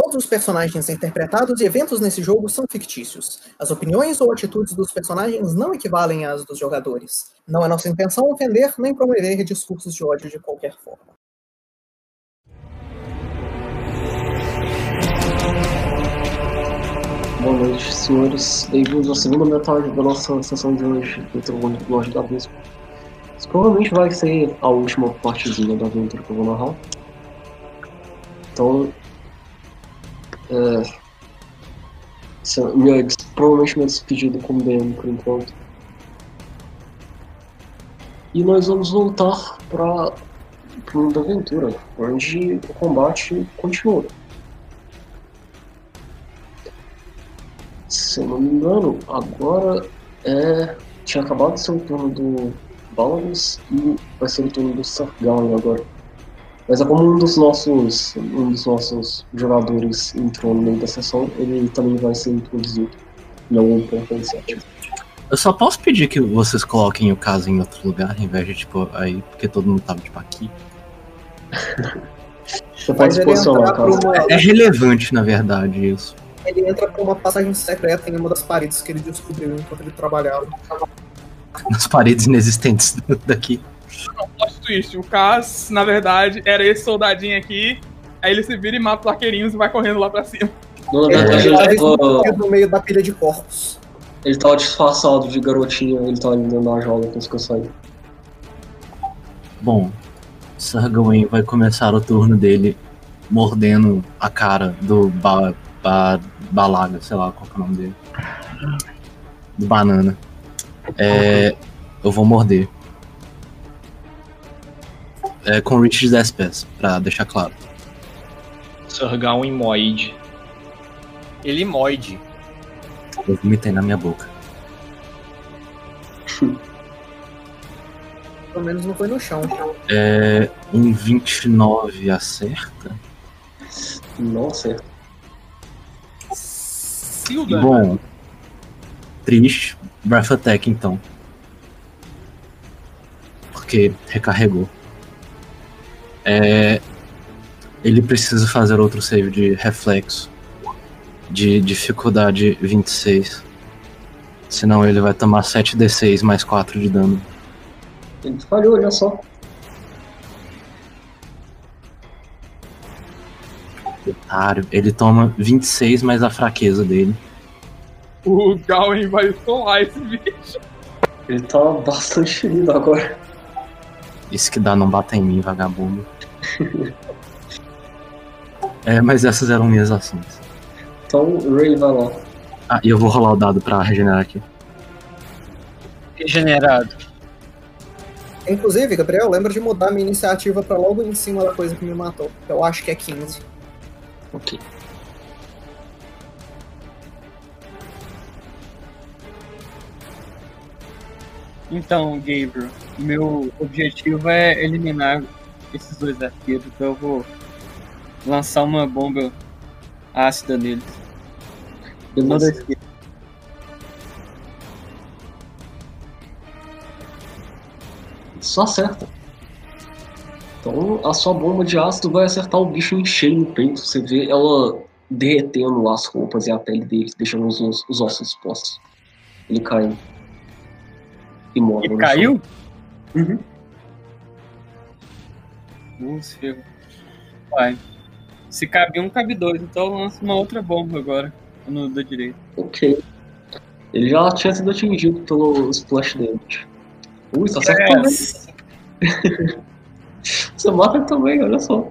Todos os personagens interpretados e eventos nesse jogo são fictícios. As opiniões ou atitudes dos personagens não equivalem às dos jogadores. Não é nossa intenção ofender nem promover discursos de ódio de qualquer forma. Boa noite, senhores. Bem-vindos à segunda metade da nossa sessão de hoje do Lorde da Abismo. Isso provavelmente vai ser a última partezinha da aventura que eu vou narrar. Então, é, minha, provavelmente minha despedida com o DM por enquanto. E nós vamos voltar para o mundo da aventura, onde o combate continua. Se eu não me engano, agora é. Tinha acabado de ser o turno do Balance e vai ser o turno do Sargon agora. Mas é como um dos nossos, um dos nossos jogadores entrou no meio da sessão, ele também vai ser introduzido em algum ponto iniciativo. Eu só posso pedir que vocês coloquem o caso em outro lugar, ao invés de, tipo, aí, porque todo mundo tava, tipo, aqui. Você pode posicionar o caso. Uma... É relevante, na verdade, isso. Ele entra por uma passagem secreta em uma das paredes que ele descobriu enquanto ele trabalhava. Nas paredes inexistentes daqui não, plot twist. O Cass, na verdade, era esse soldadinho aqui. Aí ele se vira e mata os arqueirinhos e vai correndo lá pra cima. na verdade, ele, ele tava... no meio da pilha de corpos. Ele tava disfarçado de garotinho, ele tava indo na jaula com que eu saí. Bom, Sargawain vai começar o turno dele mordendo a cara do ba, ba, Balaga, sei lá qual é o nome dele. Do banana. É, eu vou morder é, com reach de 10 pés, pra deixar claro. Sargar um imoide. Ele moide. Eu vomitei na minha boca. Pelo menos não foi no chão. É. Um 29 acerta? Não acerta. Silda. Bom. Triste. Breath Attack então. Porque recarregou. É, ele precisa fazer outro save de reflexo de dificuldade 26. Senão ele vai tomar 7d6 mais 4 de dano. Ele falhou, olha só. Otário. Ele toma 26 mais a fraqueza dele. O Gawain vai solar esse bicho. Ele tá bastante ferido agora. Isso que dá não bata em mim, vagabundo. é, mas essas eram minhas ações. Então Ray vai lá. Ah, e eu vou rolar o dado pra regenerar aqui. Regenerado. Inclusive, Gabriel, lembra de mudar minha iniciativa pra logo em cima da coisa que me matou. Eu acho que é 15. Ok. Então, Gabriel, meu objetivo é eliminar esses dois arqueiros, então eu vou lançar uma bomba ácida neles. Beleza. Só acerta. Então a sua bomba de ácido vai acertar o bicho em cheio no peito. Você vê ela derretendo as roupas e a pele dele, deixando os, os ossos expostos. Ele cai. E morre. Ele caiu? Uhum. Nossa, Vai. Se cabe um, cabe dois. Então eu lanço uma outra bomba agora. No da direita. Ok. Ele já tinha sido atingido pelo splash damage. Ui, só acerta Yes. também. Você mata também, olha só.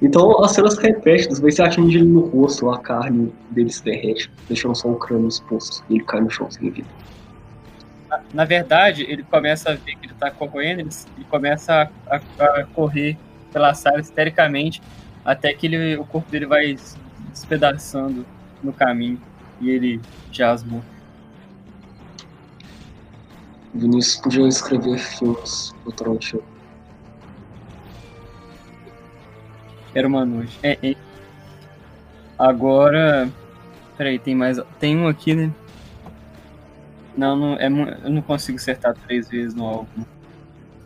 Então as cenas repetem, às vezes você atinge ele no rosto, a carne dele se derrete, deixando só o crânio exposto e ele cai no chão sem vida. Na, na verdade, ele começa a ver que ele tá correndo, ele, ele começa a, a- a correr pela sala histericamente, até que ele, o corpo dele vai se despedaçando no caminho e ele jasmou. Vinícius podia escrever filmes do Tarantino. Era uma noite. É, é. Agora. Peraí, tem mais. Tem um aqui, né? Não, não é, eu não consigo acertar três vezes no alvo.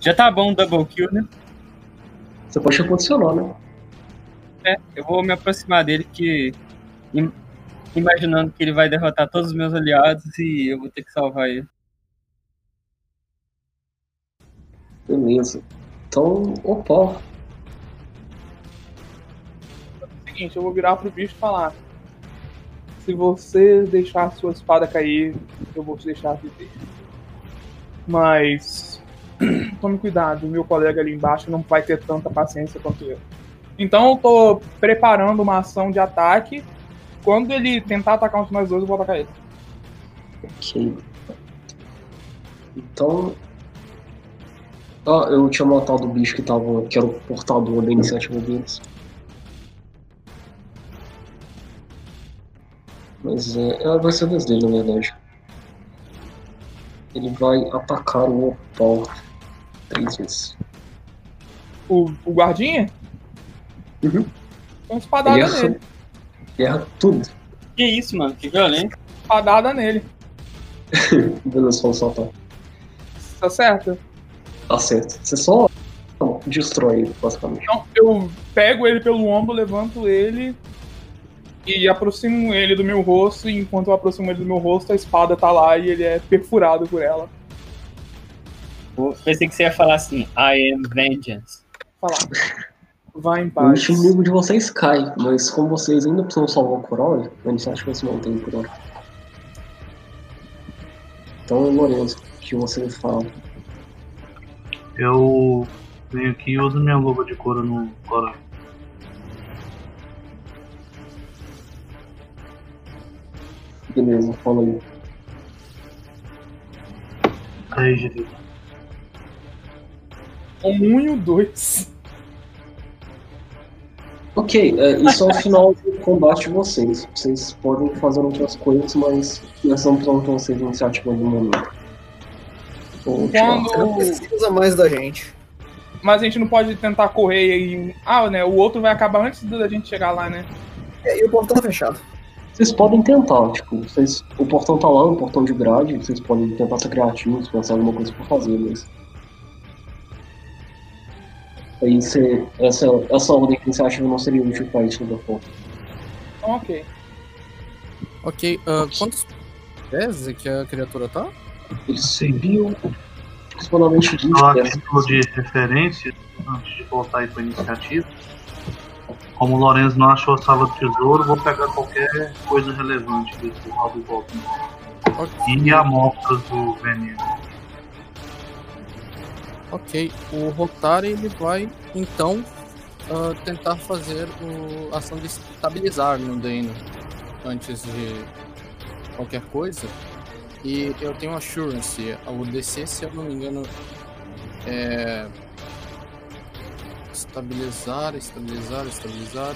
Já tá bom o double kill, né? Você pode reposicionar, né? É, eu vou me aproximar dele que. im- Imaginando que ele vai derrotar todos os meus aliados e eu vou ter que salvar ele. Beleza. Então, opa. seguinte, eu vou virar pro bicho e falar. Se você deixar sua espada cair, eu vou te deixar viver. Mas tome cuidado, meu colega ali embaixo não vai ter tanta paciência quanto eu. Então eu tô preparando uma ação de ataque. Quando ele tentar atacar um de nós dois, eu vou atacar ele. Ok. Então. Ah, eu tinha matado o bicho que tava. que era o portador da iniciativa deles. Mas é. é vai ser a vez dele, na verdade. Ele vai atacar o Opal três vezes. O, o guardinha? Uhum. Uma espadada Erra. nele. Erra tudo. Que isso, mano? Que violento. Espadada nele. Beleza, vamos soltar. Tá certo? Tá certo. Você só destrói ele, basicamente. Então eu pego ele pelo ombro, levanto ele e aproximo ele do meu rosto. E enquanto eu aproximo ele do meu rosto, a espada tá lá e ele é perfurado por ela. Eu pensei que você ia falar assim, I am vengeance. Falar. Vai em O paz. inimigo de vocês cai, mas como vocês ainda precisam salvar o Corol, a iniciativa se mantém por hora. Então, Lorenzo, o que você fala? Eu venho aqui e uso minha luva de couro no coral. Beleza, fala aí. Aí, Giri. Um e o dois. Ok, é, isso é o final do combate de vocês. Vocês podem fazer outras coisas, mas nós não precisamos de vocês de iniciativa no momento. Vou tirar. Você não Quando. precisa mais da gente. Mas a gente não pode tentar correr e. Ah, né? O outro vai acabar antes da gente chegar lá, né? É, e o portão tá fechado. Vocês podem tentar, tipo, vocês, o portão tá lá, o portão de grade, vocês podem tentar ser criativos, pensar em alguma coisa pra fazer, mas. Aí você. Essa, essa ordem de iniciativa não seria útil pra isso da forma. Então, ok. Ok, ah, quantos pés é que a criatura tá? Eles serviam aproximadamente 20 Só a pés. título de referência, antes de voltar aí pra iniciativa. Como o Lorenzo não achou a sala do tesouro, vou pegar qualquer coisa relevante desse Goblin. Ok, E amostras do veneno. ok. O Rotary ele vai então ah, tentar fazer a ação de estabilizar no Dano antes de qualquer coisa. E eu tenho Assurance. O DC, se eu não me engano, é. Estabilizar, estabilizar, estabilizar.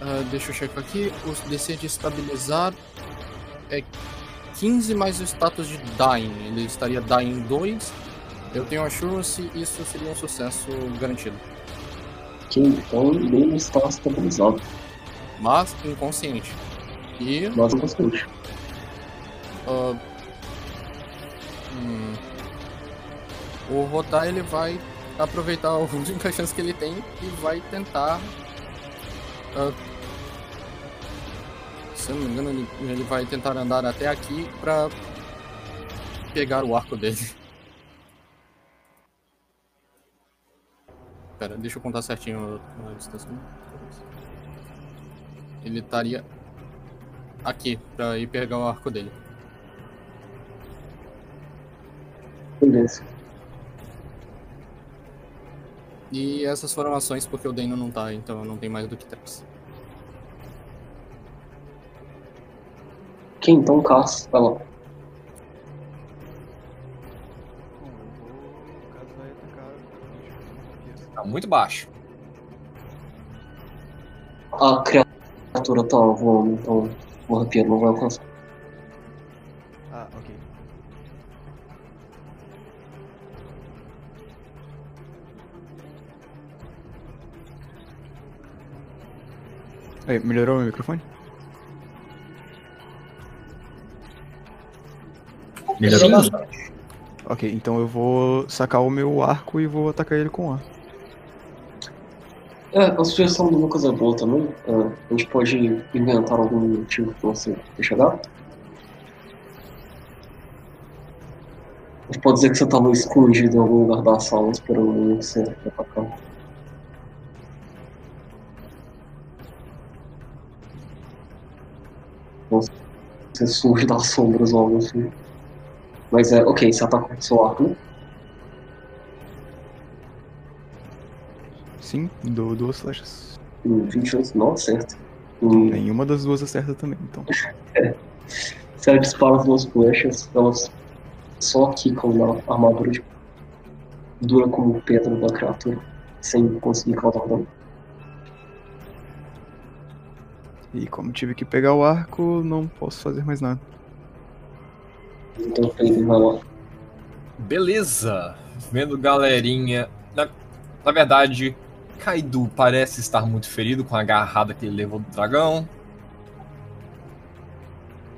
Ah, deixa eu checar aqui. O DC de estabilizar é 15 mais o status de Dying. Ele estaria Dying 2. Eu tenho Assurance e isso seria um sucesso garantido. Ok, então ele está estabilizado, Mas inconsciente. E. mas inconsciente. ah, hum, o Rotar ele vai aproveitar a única chance que ele tem e vai tentar. ah, se eu não me engano, ele, ele vai tentar andar até aqui pra pegar o arco dele. Pera, deixa eu contar certinho a distância. Ele estaria aqui pra ir pegar o arco dele. Beleza. E essas foram ações porque o Dano não tá, então não tem mais do que três. Ok, então Cass, vai lá. Tá muito baixo. A criatura tá voando, então o rapieiro não vai alcançar. Aí, melhorou o microfone? Melhorou Sim. bastante. Ok, então eu vou sacar o meu arco e vou atacar ele com o arco. É, a sugestão do Lucas é boa também. É, a gente pode inventar algum motivo pra você ter chegado. A gente pode dizer que você tava escondido em algum lugar da sala esperando você atacar. Você surge das sombras algo assim. Mas é, ok, você ataca com seu arco? Sim, dou duas flechas. Hum, 28 não acerta. Hum, Nenhuma das duas acerta também, então. Você dispara as duas flechas, elas só quicam na armadura de dura como pedra da criatura, sem conseguir causar dano. E como tive que pegar o arco, não posso fazer mais nada. Então o vai lá. Beleza. Vendo galerinha. Na, na verdade, Kaido parece estar muito ferido com a agarrada que ele levou do dragão.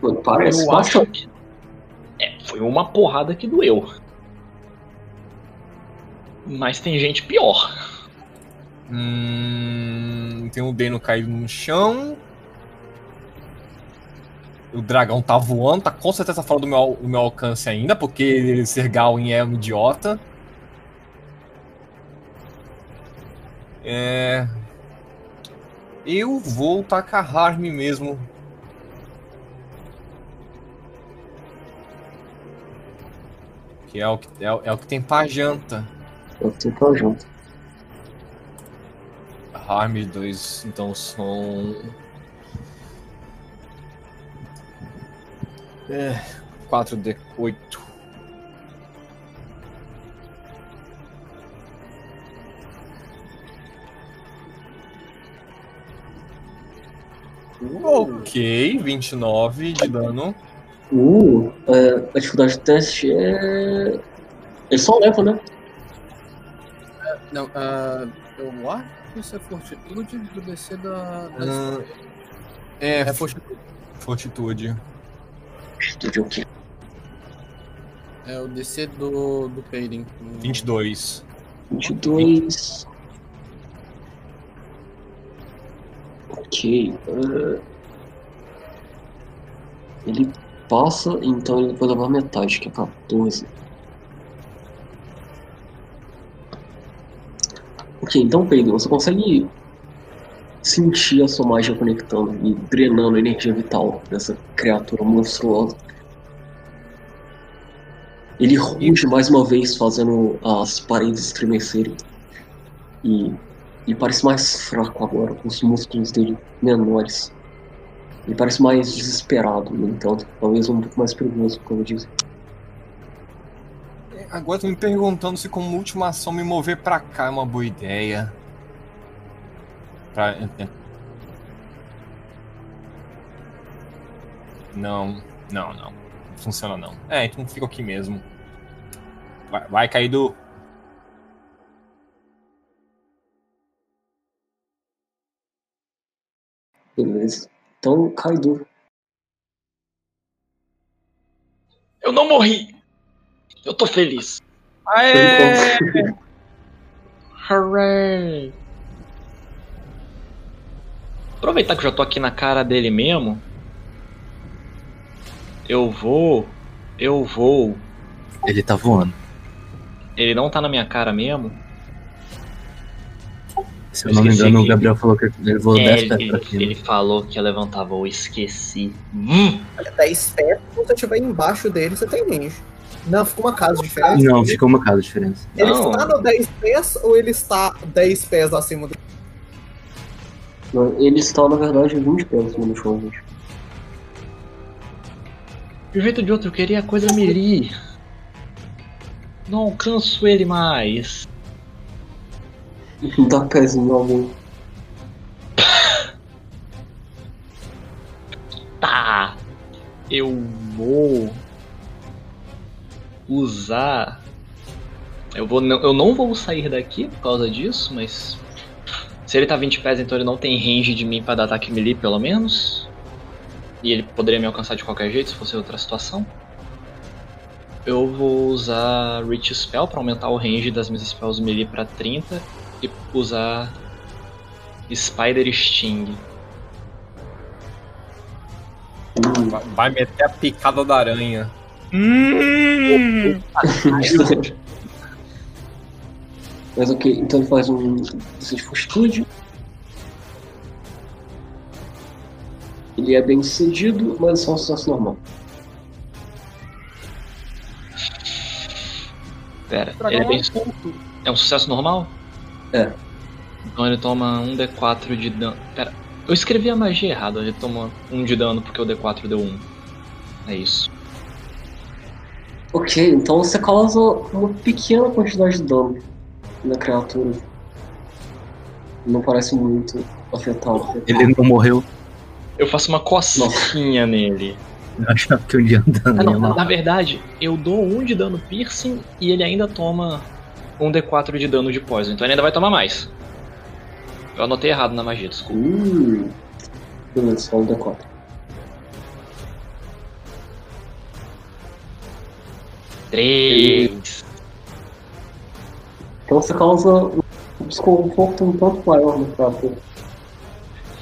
Pô, Parece, Eu acho que. É, foi uma porrada que doeu. Mas tem gente pior. Hum, tem um Deno caído no chão. O dragão tá voando, tá com certeza fora do meu, do meu alcance ainda, porque Sergalwin é um idiota. É. Eu vou tacar Harme mesmo. Que é o que, é, o- é o que tem pra janta. Eu tenho pra junto. Harm 2, então são. É. 4D8. Ok, 29 de dano. Uh, é, a dificuldade do teste é. Ele só leva, né? Não, ah, eu acho que isso é fortitude do DC da. da Hum, é, É fortitude. fortitude. Atitude o quê? É o DC do, do Peirin. 22. 22. Ok. é, Ele passa, então ele vai levar metade, que é 14. Ok, então Pedro, você consegue sentir a sua magia conectando e drenando a energia vital dessa criatura monstruosa. Ele ruge mais uma vez, fazendo as paredes estremecerem. E, e parece mais fraco agora, com os músculos dele menores. Ele parece mais desesperado, no entanto. Talvez um pouco mais perigoso, como eu disse. Agora tô me perguntando se como última ação me mover pra cá é uma boa ideia. Pra... Não, não, não. Não funciona não. É, então fica aqui mesmo. Vai, vai Kaido. Beleza. Então, Kaido. Eu não morri! Eu tô feliz. Aê! Hooray! Aproveitar que eu já tô aqui na cara dele mesmo. Eu vou. Eu vou. Ele tá voando. Ele não tá na minha cara mesmo? Se eu não me engano, o que- Gabriel falou que ele voou É, 10 ele, pés pra ele, cima. ele falou que ia levantar voo, esqueci. Hum, Olha, 10 pés, se você estiver embaixo dele, você tem range. Não, fica uma casa diferente. Não, ficou uma casa de diferença. Ele Não. está no 10 pés ou ele está 10 pés acima do. Não, Ele está, na verdade, 20 pés acima do chão, gente. de um jeito de outro, eu queria a coisa melee. Não alcanço ele mais. Dá pezinho algum. Tá. Eu vou usar. Eu, vou, não- eu não vou sair daqui por causa disso, mas. Se ele tá 20 pés, então ele não tem range de mim pra dar ataque melee, pelo menos. E ele poderia me alcançar de qualquer jeito se fosse outra situação. Eu vou usar Reach Spell pra aumentar o range das minhas spells melee pra 30 e usar Spider Sting. Vai- Vai meter a picada da aranha. Hum, Mas ok, então ele faz um teste de fortitude. Ele é bem sucedido, mas é só um sucesso normal. Pera, ele é, bem- um é um sucesso normal? É. Então ele toma um D4 de dano. Pera, eu escrevi a magia errada. Ele toma um de dano porque o D4 deu um. É isso. Ok, então você causa uma pequena quantidade de dano na criatura. Não parece muito afetado. Ele não morreu. Eu faço uma cosquinha nele. Eu achava que um dia andando. Ah, não, ia na, matar. na verdade, eu dou um de dano piercing e ele ainda toma um D4 de dano de poison. Então ele ainda vai tomar mais. Eu anotei errado na magia, desculpa. Hum. Beleza, só um D4. Três. Então você causa um desconforto um tanto maior no criatura.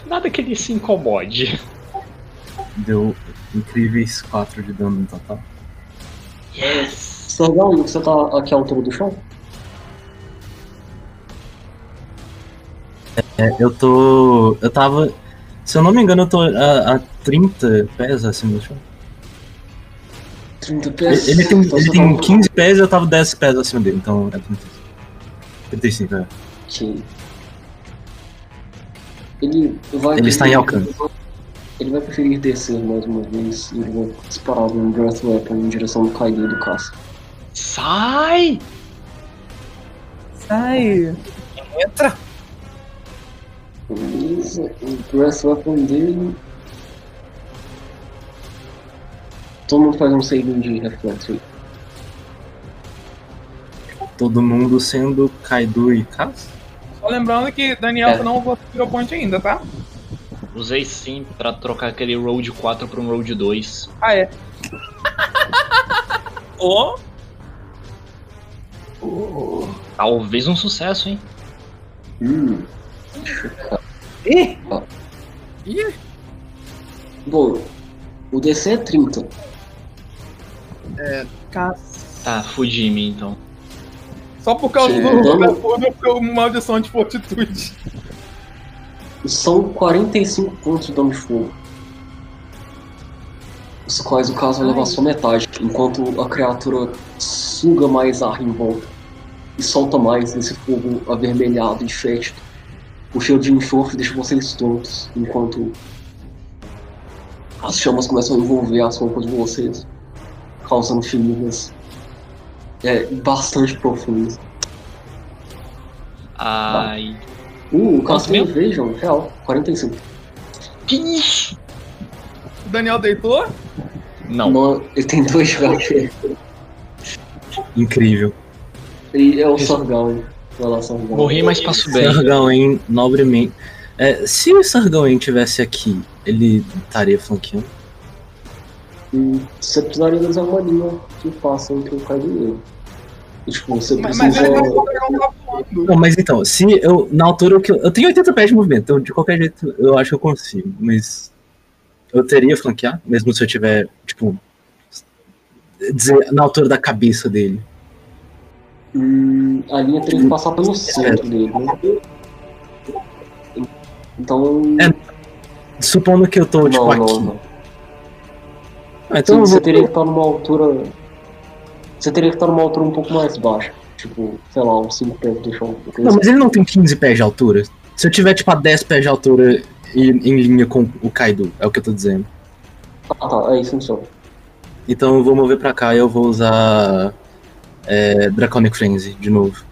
Nada que ele se incomode. Deu incríveis 4 de dano no total. Yes! Sargal, você tá aqui à altura do chão? É, eu tô. Eu tava. Se eu não me engano, eu tô a, a 30 pés acima do chão. 30 Ele, pés. ele tem, Então ele tem tá- 15 pés e eu tava 10 pés acima dele, então é 35. 35, é. Ok. Ele vai. Ele está em alcance. Ele vai preferir descer mais uma vez e ele vai disparar um Breath Weapon em direção do Kaido e do Caça. Sai! Sai. Entra! Beleza, o Breath Weapon dele. Todo mundo faz um saving de reflexo aí. Todo mundo sendo Kaido e Cass? Só lembrando que Daniel É. não usou Hero Point ainda, tá? Usei sim pra trocar aquele Road 4 pra um Road 2. Ah, é. Ó! Talvez um sucesso, hein? Hum. Ih! Ih, Bom, o DC é 30. Tá, Fujimi então. Só por causa Sim, do dano- do do maldição de fortitude. São 45 pontos de dano de fogo. Os quais o caso vai levar só metade, enquanto a criatura suga mais ar em volta e solta mais desse fogo avermelhado e fétido. O cheiro de enxofre deixa vocês tontos, enquanto as chamas começam a envolver as roupas de vocês, causando feridas é, bastante profundas. Ai. Uh, o mesmo? vejam, real, 45. Que isso? O Daniel deitou? Não. Não, ele tem dois HP. Incrível. E é o Sargal. Vai lá, Sargal. Morri, mas passo bem. Sargawen, nobremente. É, se o Sargawen tivesse aqui, ele estaria flanqueando? E você precisaria usar uma linha que passa entre o Kaido e ele. E, tipo, você Mas, precisa. mas ele não mas então, se eu. Na altura que eu. Eu tenho 80 pés de movimento, então de qualquer jeito eu acho que eu consigo, mas. Eu teria flanquear, mesmo se eu tiver, tipo. Dizer, na altura da cabeça dele. Hum, a linha teria que passar pelo centro dele, né? Então. É, Supondo que eu tô, tipo, não, aqui. não. Ah, então Sim, eu você vou. teria que estar numa altura. Você teria que estar numa altura um pouco mais baixa. Tipo, sei lá, uns 5 pés do chão. Não, mas ele não tem 15 pés de altura. Se eu tiver, tipo, a 10 pés de altura e em linha com o Kaido, é o que eu tô dizendo. Ah tá, é isso então. Então eu vou mover pra cá e eu vou usar. É, Draconic Frenzy de novo.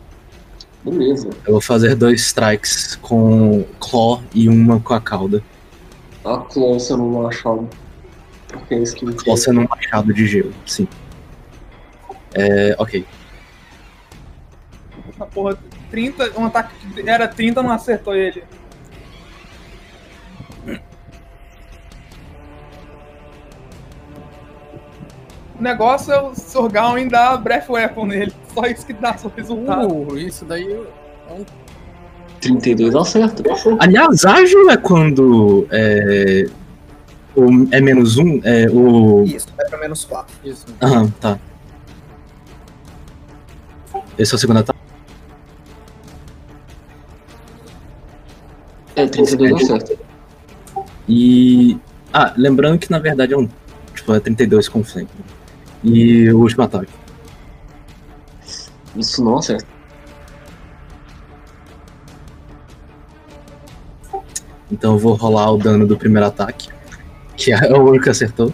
Beleza. Eu vou fazer dois strikes com Claw e uma com a cauda. A Claw você não machado. Porque é isso que Claw sendo um machado de gelo, sim. É, ok. Essa porra, 30, um ataque que era 30, não acertou ele. O negócio é o Sorgal dar Breath Weapon nele. Só isso que dá seu resultado. Uh, isso daí é um 32 acerta. Aliás, ágil é quando é, o, é menos um, é o. Isso, vai pra menos 4. Isso. Aham, tá. Esse é o segundo ataque. É, 32 acerta. E. Ah, lembrando que na verdade é um. Tipo, é 32 com flank. E o último ataque. Isso não acerta. Então eu vou rolar o dano do primeiro ataque. Que é o único que acertou.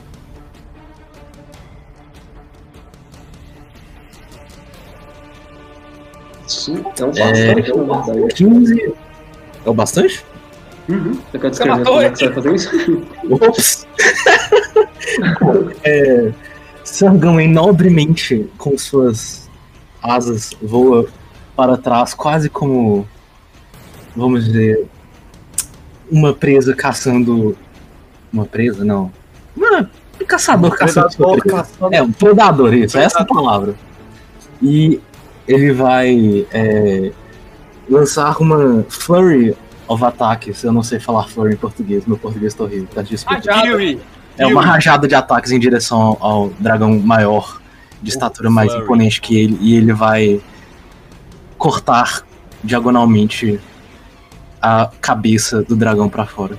Isso é um bastante, na verdade. 15. É o bastante? Uhum. Você quer descrever como é que você vai fazer isso? Ops! é, Sargamen nobremente, com suas asas, voa para trás, quase como, vamos dizer, uma presa caçando. Uma presa? Não. Uma, um caçador caçando sua presa. É, um predador, isso, essa é a palavra. E ele vai é, lançar uma Flurry of Attacks. Eu não sei falar Flurry em português, meu português tá horrível, tá desculpa. Fury. É uma rajada de ataques em direção ao, dragão maior, de estatura mais Flurry. imponente que ele, e ele vai cortar diagonalmente a cabeça do dragão pra fora.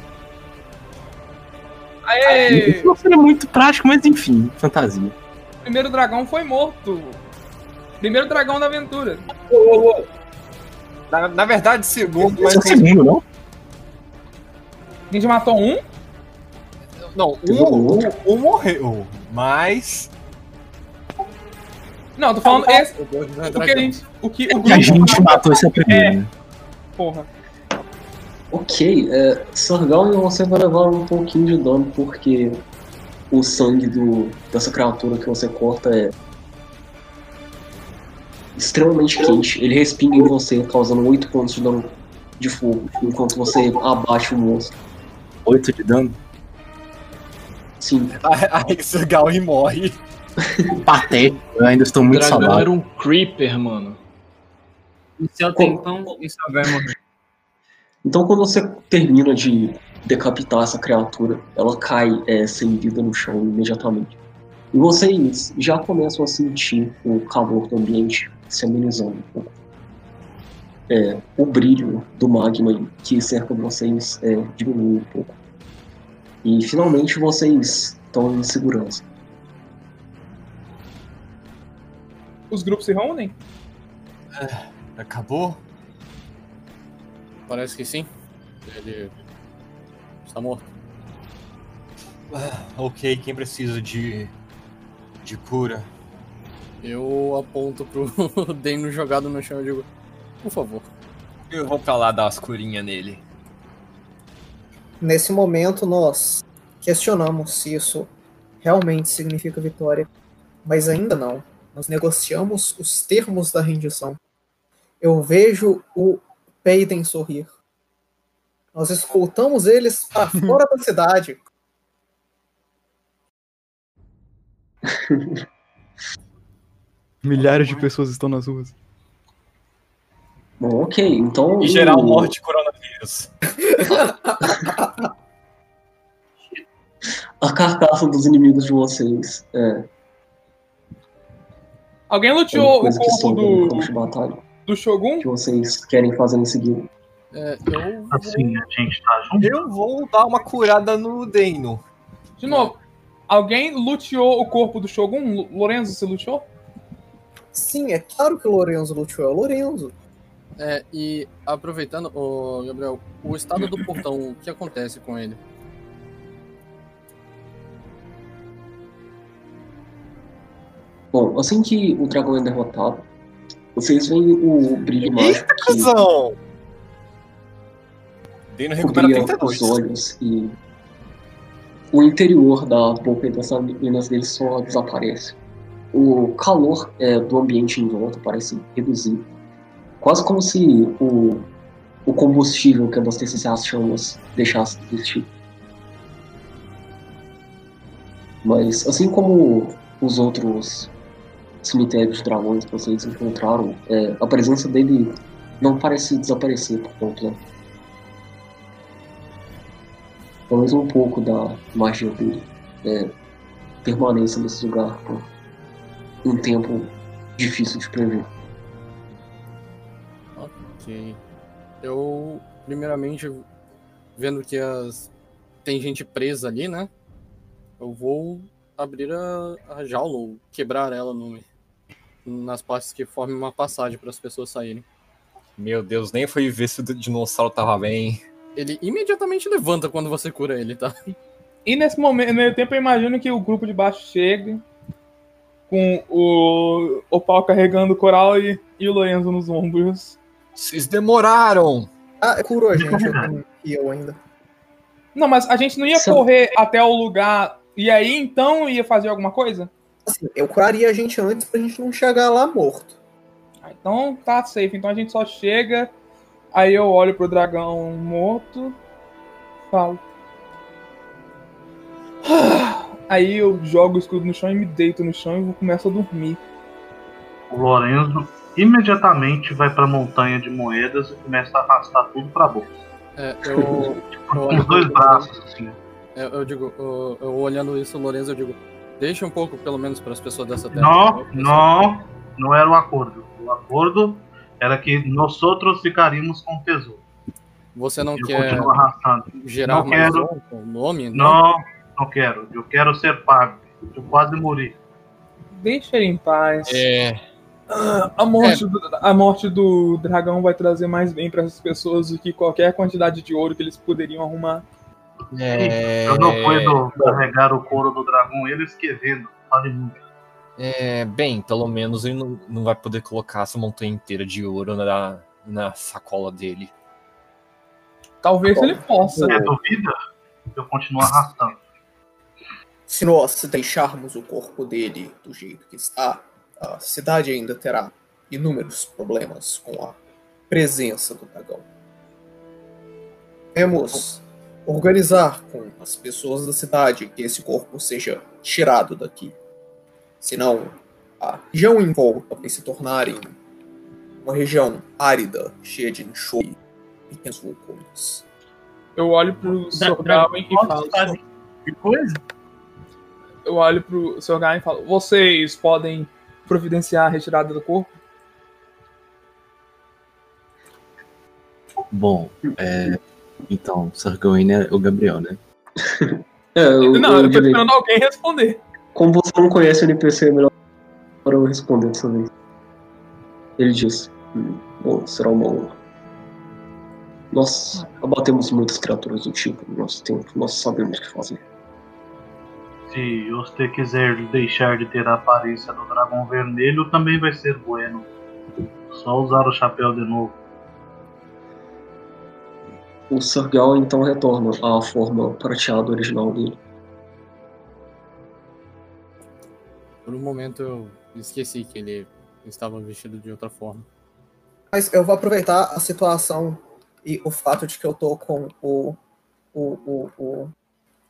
Aê! Não seria muito prático, mas enfim, fantasia. O primeiro dragão foi morto. Primeiro dragão da aventura. Na, na verdade, segundo, mas Esse é o tem- segundo, não? A gente matou um. Não, um, um, um morreu, mas. Não, tô falando esse. O dois não é O que a gente. O que o Que a gente matou esse é o primeiro, É. Porra. Ok, é, Sargal você vai levar um pouquinho de dano porque o sangue do, dessa criatura que você corta é extremamente quente. Ele respinga em você, causando 8 pontos de dano de fogo, enquanto você abate o monstro. 8 de dano. Sim, Aí Sergal e morre. Patético, eu ainda estou O muito dragão saudável. era um creeper, mano. E se eu tempão, e se morrer? Então, quando você termina de decapitar essa criatura, ela cai é, sem vida no chão imediatamente. E vocês já começam a sentir o calor do ambiente se amenizando um pouco. É, o brilho do magma que cerca vocês é, diminui um pouco. E finalmente vocês estão em segurança. Os grupos se reúnem? Acabou? Parece que sim. Ele está morto. Ah, ok, quem precisa de. de cura? Eu aponto pro Deno jogado no chão e digo, por favor. Eu vou pra lá dar as curinhas nele. Nesse momento, nós questionamos se isso realmente significa vitória, mas ainda não. Nós negociamos os termos da rendição. Eu vejo o Peiden sorrir. Nós escoltamos eles para fora da cidade. Milhares de pessoas estão nas ruas. Bom, ok, então. Em geral, o- morre de coronavírus. A carcaça dos inimigos de vocês é Alguém luteou o coisa que corpo do, de batalha. Do Shogun? que vocês querem fazer em seguida. É, eu Assim, a gente tá junto. Eu vou dar uma curada no Deino. De novo, alguém luteou o corpo do Shogun? Lo- Lorenzo, você luteou? Sim, é claro que o Lorenzo luteou. É o Lorenzo. É, e aproveitando, ô, Gabriel, o estado do portão, o que acontece com ele? Bom, assim que o dragão é derrotado, vocês veem o brilho mágico que Cusão! Deino recupera cobria 32. os olhos e o interior da boca e das narinas dele só desaparece. O calor é, do ambiente em volta parece reduzir. Quase como se o, o combustível que abastecesse as chamas deixasse de existir. Mas assim como os outros cemitérios de dragões que vocês encontraram, é, a presença dele não parece desaparecer por completo. Talvez um pouco da magia dele é, permaneça nesse lugar por um tempo difícil de prever. Ok. Eu, primeiramente, vendo que as... tem gente presa ali, né? Eu vou abrir a, a jaula ou quebrar ela no... nas partes que formem uma passagem para as pessoas saírem. Meu Deus, nem foi ver se o dinossauro tava bem. Ele imediatamente levanta quando você cura ele, tá? E nesse momento, no meio tempo, eu imagino que o grupo de baixo chega com o, o pau carregando o coral e, e o Lorenzo nos ombros. Vocês demoraram! Ah, curou a gente, eu tenho eu ainda. Não, mas a gente não ia Sim. correr até o lugar e aí então ia fazer alguma coisa? Assim, eu curaria a gente antes pra gente não chegar lá morto. Ah, então tá safe. Então a gente só chega, aí eu olho pro dragão morto, falo. Aí eu jogo o escudo no chão e me deito no chão e começo a dormir. O Lorenzo imediatamente vai pra montanha de moedas e começa a arrastar tudo pra bolsa. É, eu, Com os dois braços, assim. eu, eu digo, eu, eu olhando isso, Lorenzo, eu digo, deixa um pouco, pelo menos, para as pessoas dessa terra. Não, não, não era o acordo. O acordo era que nós outros ficaríamos com o tesouro. Você não Eu quer gerar não mais quero. um com nome? Não, não quero. Eu quero ser pago. Eu quase morri. Deixa ele em paz. É. Ah, A morte, do, a morte do dragão vai trazer mais bem para essas pessoas do que qualquer quantidade de ouro que eles poderiam arrumar. É. Eu não puedo carregar o couro do dragão, ele esquecendo. Fale muito. É, bem, pelo menos ele não, não vai poder colocar essa montanha inteira de ouro na, na sacola dele. Talvez ele possa. É duvida? Eu continuo arrastando. Se nós deixarmos o corpo dele do jeito que está, a cidade ainda terá inúmeros problemas com a presença do dragão. Temos organizar com as pessoas da cidade que esse corpo seja tirado daqui. Senão, a região em volta vai se tornar em uma região árida, cheia de enxofre e pequenos vulcões. Eu olho pro Sorgawen e falo. fazem de coisa? Eu olho pro Sorgawen e falo: Vocês podem providenciar a retirada do corpo? Bom, é, então, Sargain é o Gabriel, né? É, eu, Não, eu eu tô esperando alguém responder. como você não conhece o NPC, é melhor eu responder dessa vez. Ele diz: "Hum, Bom, será uma honra. Nós abatemos muitas criaturas do tipo no nosso tempo, nós sabemos o que fazer. Se você quiser deixar de ter a aparência do dragão vermelho, também vai ser bueno. Só usar o chapéu de novo. O Sargal então retorna à forma prateada original dele. Por um momento eu esqueci que ele estava vestido de outra forma. Mas eu vou aproveitar a situação e o fato de que eu tô com o, o, o, o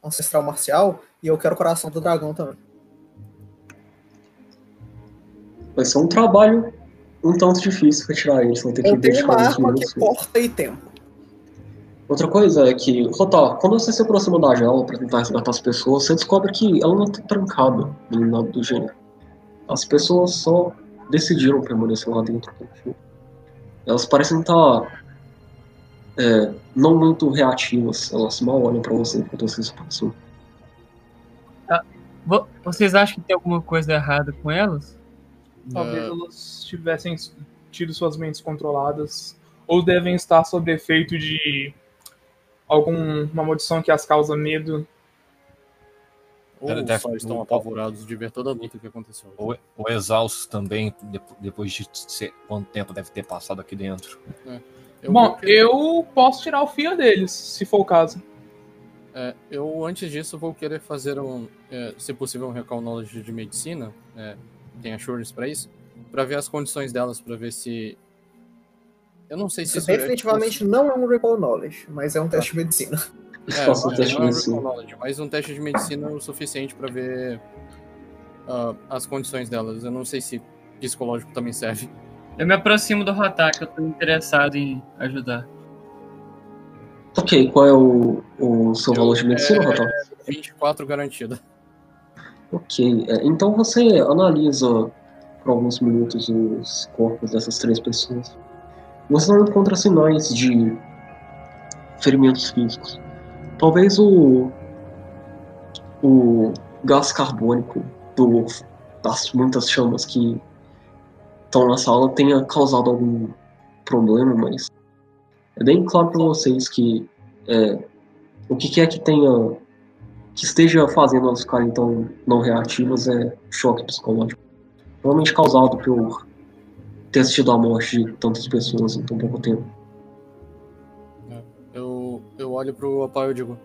ancestral marcial e eu quero o coração do dragão também. Vai ser um trabalho um tanto difícil retirar ele, você vai ter que Eu tenho dedicar uma arma que corta e tempo. Outra coisa é que, Rotar, quando você se aproxima da jaula para tentar resgatar as pessoas, você descobre que ela não tá trancada nem nada do gênero. As pessoas só decidiram permanecer lá dentro. Elas parecem estar é, não muito reativas, elas mal olham para você enquanto você se aproxima. Vo- Vocês acham que tem alguma coisa errada com elas? Talvez elas tivessem tido suas mentes controladas ou devem estar sob efeito de alguma maldição que as causa medo. ou Ela só estão apavorados de ver toda a luta que aconteceu. O, o exausto também, depo- depois de ser, quanto tempo deve ter passado aqui dentro. Eu Bom, eu posso tirar o fio deles, se for o caso. É, eu, antes disso, vou querer fazer um, é, se possível, um recall knowledge de medicina. É, tem assurance pra isso? Pra ver as condições delas, pra ver se. Eu não sei se Isso isso é- definitivamente não é um recall knowledge, mas é um teste de medicina. É, Faça um é, teste de não é medicina. recall knowledge, mas um teste de medicina é o suficiente pra ver ah, as condições delas. Eu não sei se psicológico também serve. Eu me aproximo do Rotak, eu tô interessado em ajudar. Ok, qual é o, o seu valor de medicina, É, Rotal? 24 garantido. Ok, é, então você analisa por alguns minutos os corpos dessas três pessoas. Você não encontra sinais de ferimentos físicos. Talvez o o gás carbônico do, das muitas chamas que estão na sala tenha causado algum problema, mas é bem claro para vocês que é, o que quer que tenha que esteja fazendo elas ficarem tão não reativas é choque psicológico. Provavelmente causado por ter assistido a morte de tantas pessoas em tão pouco tempo. Eu, eu olho pro Opal e eu digo: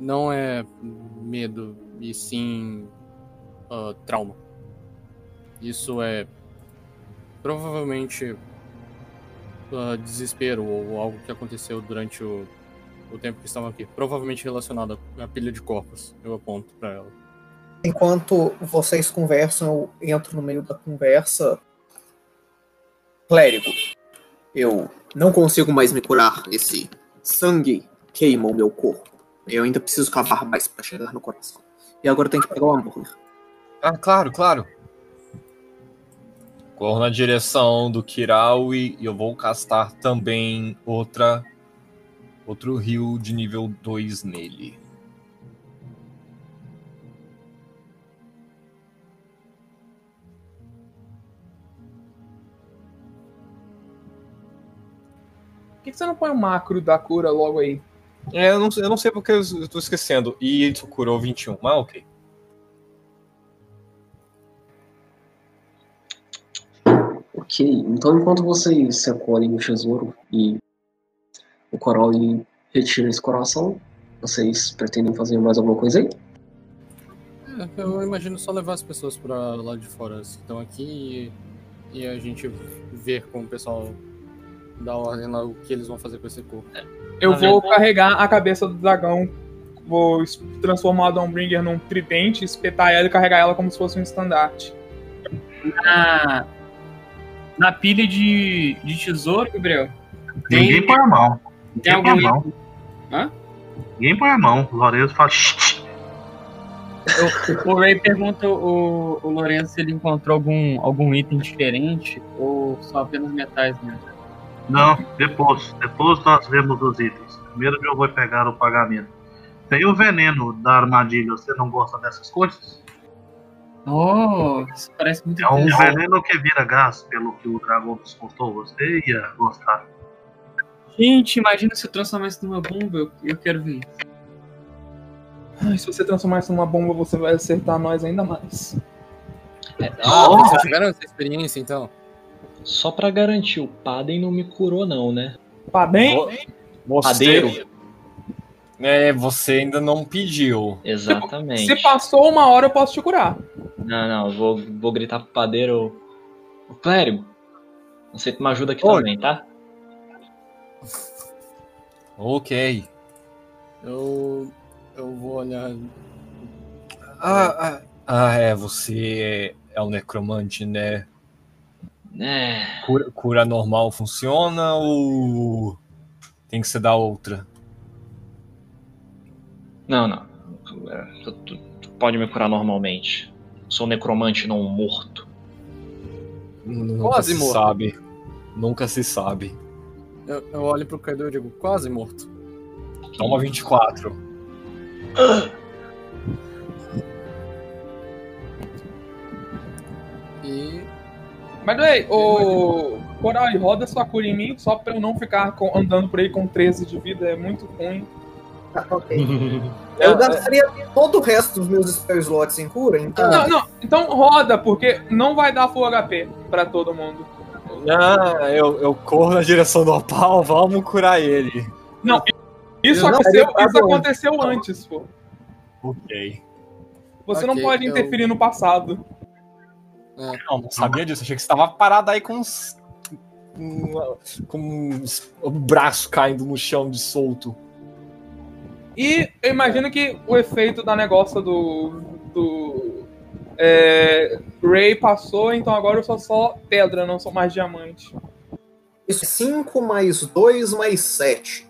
não é medo, e sim ah, trauma. Isso é provavelmente ah, desespero ou algo que aconteceu durante o, o tempo que estavam aqui. Provavelmente relacionado à pilha de corpos. Eu aponto pra ela. Enquanto vocês conversam, eu entro no meio da conversa. Clérigo, eu não consigo mais me curar. Esse sangue queima o meu corpo. Eu ainda preciso cavar mais para chegar no coração. E agora tenho que pegar o hambúrguer. Ah, claro, claro. Corro na direção do Kiraui e eu vou castar também outra outro rio de nível 2 nele. Que, que você não põe o macro da cura logo aí? É, eu não, eu não sei porque eu tô esquecendo. E isso curou 21, mas ok. Ok, então enquanto vocês secolhem o tesouro e o coral e retiram esse coração, vocês pretendem fazer mais alguma coisa aí? É, eu imagino só levar as pessoas pra lá de fora que estão aqui e, e a gente ver como o pessoal dá ordem lá o que eles vão fazer com esse corpo. Eu Tá vou vendo? carregar a cabeça do dragão, vou transformar a Dawnbringer num tridente, espetar ela e carregar ela como se fosse um estandarte. Na, na pilha de, de tesouro, Gabriel, Tem- Ninguém põe a mão. tem Ninguém põe a mão. Hã? Ninguém põe a mão. O Lourenço fala. O, o Ray pergunta o, o Lourenço se ele encontrou algum, algum item diferente ou só apenas metais mesmo. Não, depois. Depois nós vemos os itens. Primeiro eu vou pegar o pagamento. Tem o veneno da armadilha. Você não gosta dessas coisas? Oh, isso parece muito É um veneno que vira gás, pelo que o dragão nos contou. Você ia gostar. Gente, imagina se eu transformar isso numa bomba, eu, eu quero ver isso. Ai, se você transformar isso numa bomba, você vai acertar nós ainda mais. Ah, vocês já tiveram essa experiência então? Só pra garantir, o Paden não me curou, não, né? Você, Padeiro. É, você ainda não pediu. Exatamente. Se passou uma hora, eu posso te curar. Não, não, eu vou, vou gritar pro padeiro. O clérigo, você me ajuda aqui Oi. também, tá? Ok. Eu. Eu vou olhar. Ah, ah, ah, é, você é, é um necromante, né? É. Cura, cura normal funciona ou tem que ser da outra? Não, não. Tu, tu- tu pode me curar normalmente. Sou necromante, não morto. Nunca Quase se morto. sabe. Nunca se sabe. Eu, eu olho pro Kaido e digo, quase morto. Toma 24. E. Mas, ei, o Coral, roda sua cura em mim, só pra eu não ficar com- andando por aí com 13 de vida, é muito ruim. Tá, ok. Eu gastaria todo o resto dos meus spell slots em cura, então. Não, não, então roda, porque não vai dar full HP pra todo mundo. Ah, eu, eu corro na direção do opal, vamos curar ele. Não, isso Eu não aconteceu, isso aconteceu antes, pô. Ok. Você Ok, não pode eu- interferir no passado. Não, não sabia disso. Achei que você tava parado aí com os. com os- o braço caindo no chão de solto. E eu imagino que o efeito da negócio do. do. é, Ray passou, então agora eu sou só pedra, não sou mais diamante. Isso é 5 mais 2 mais 7.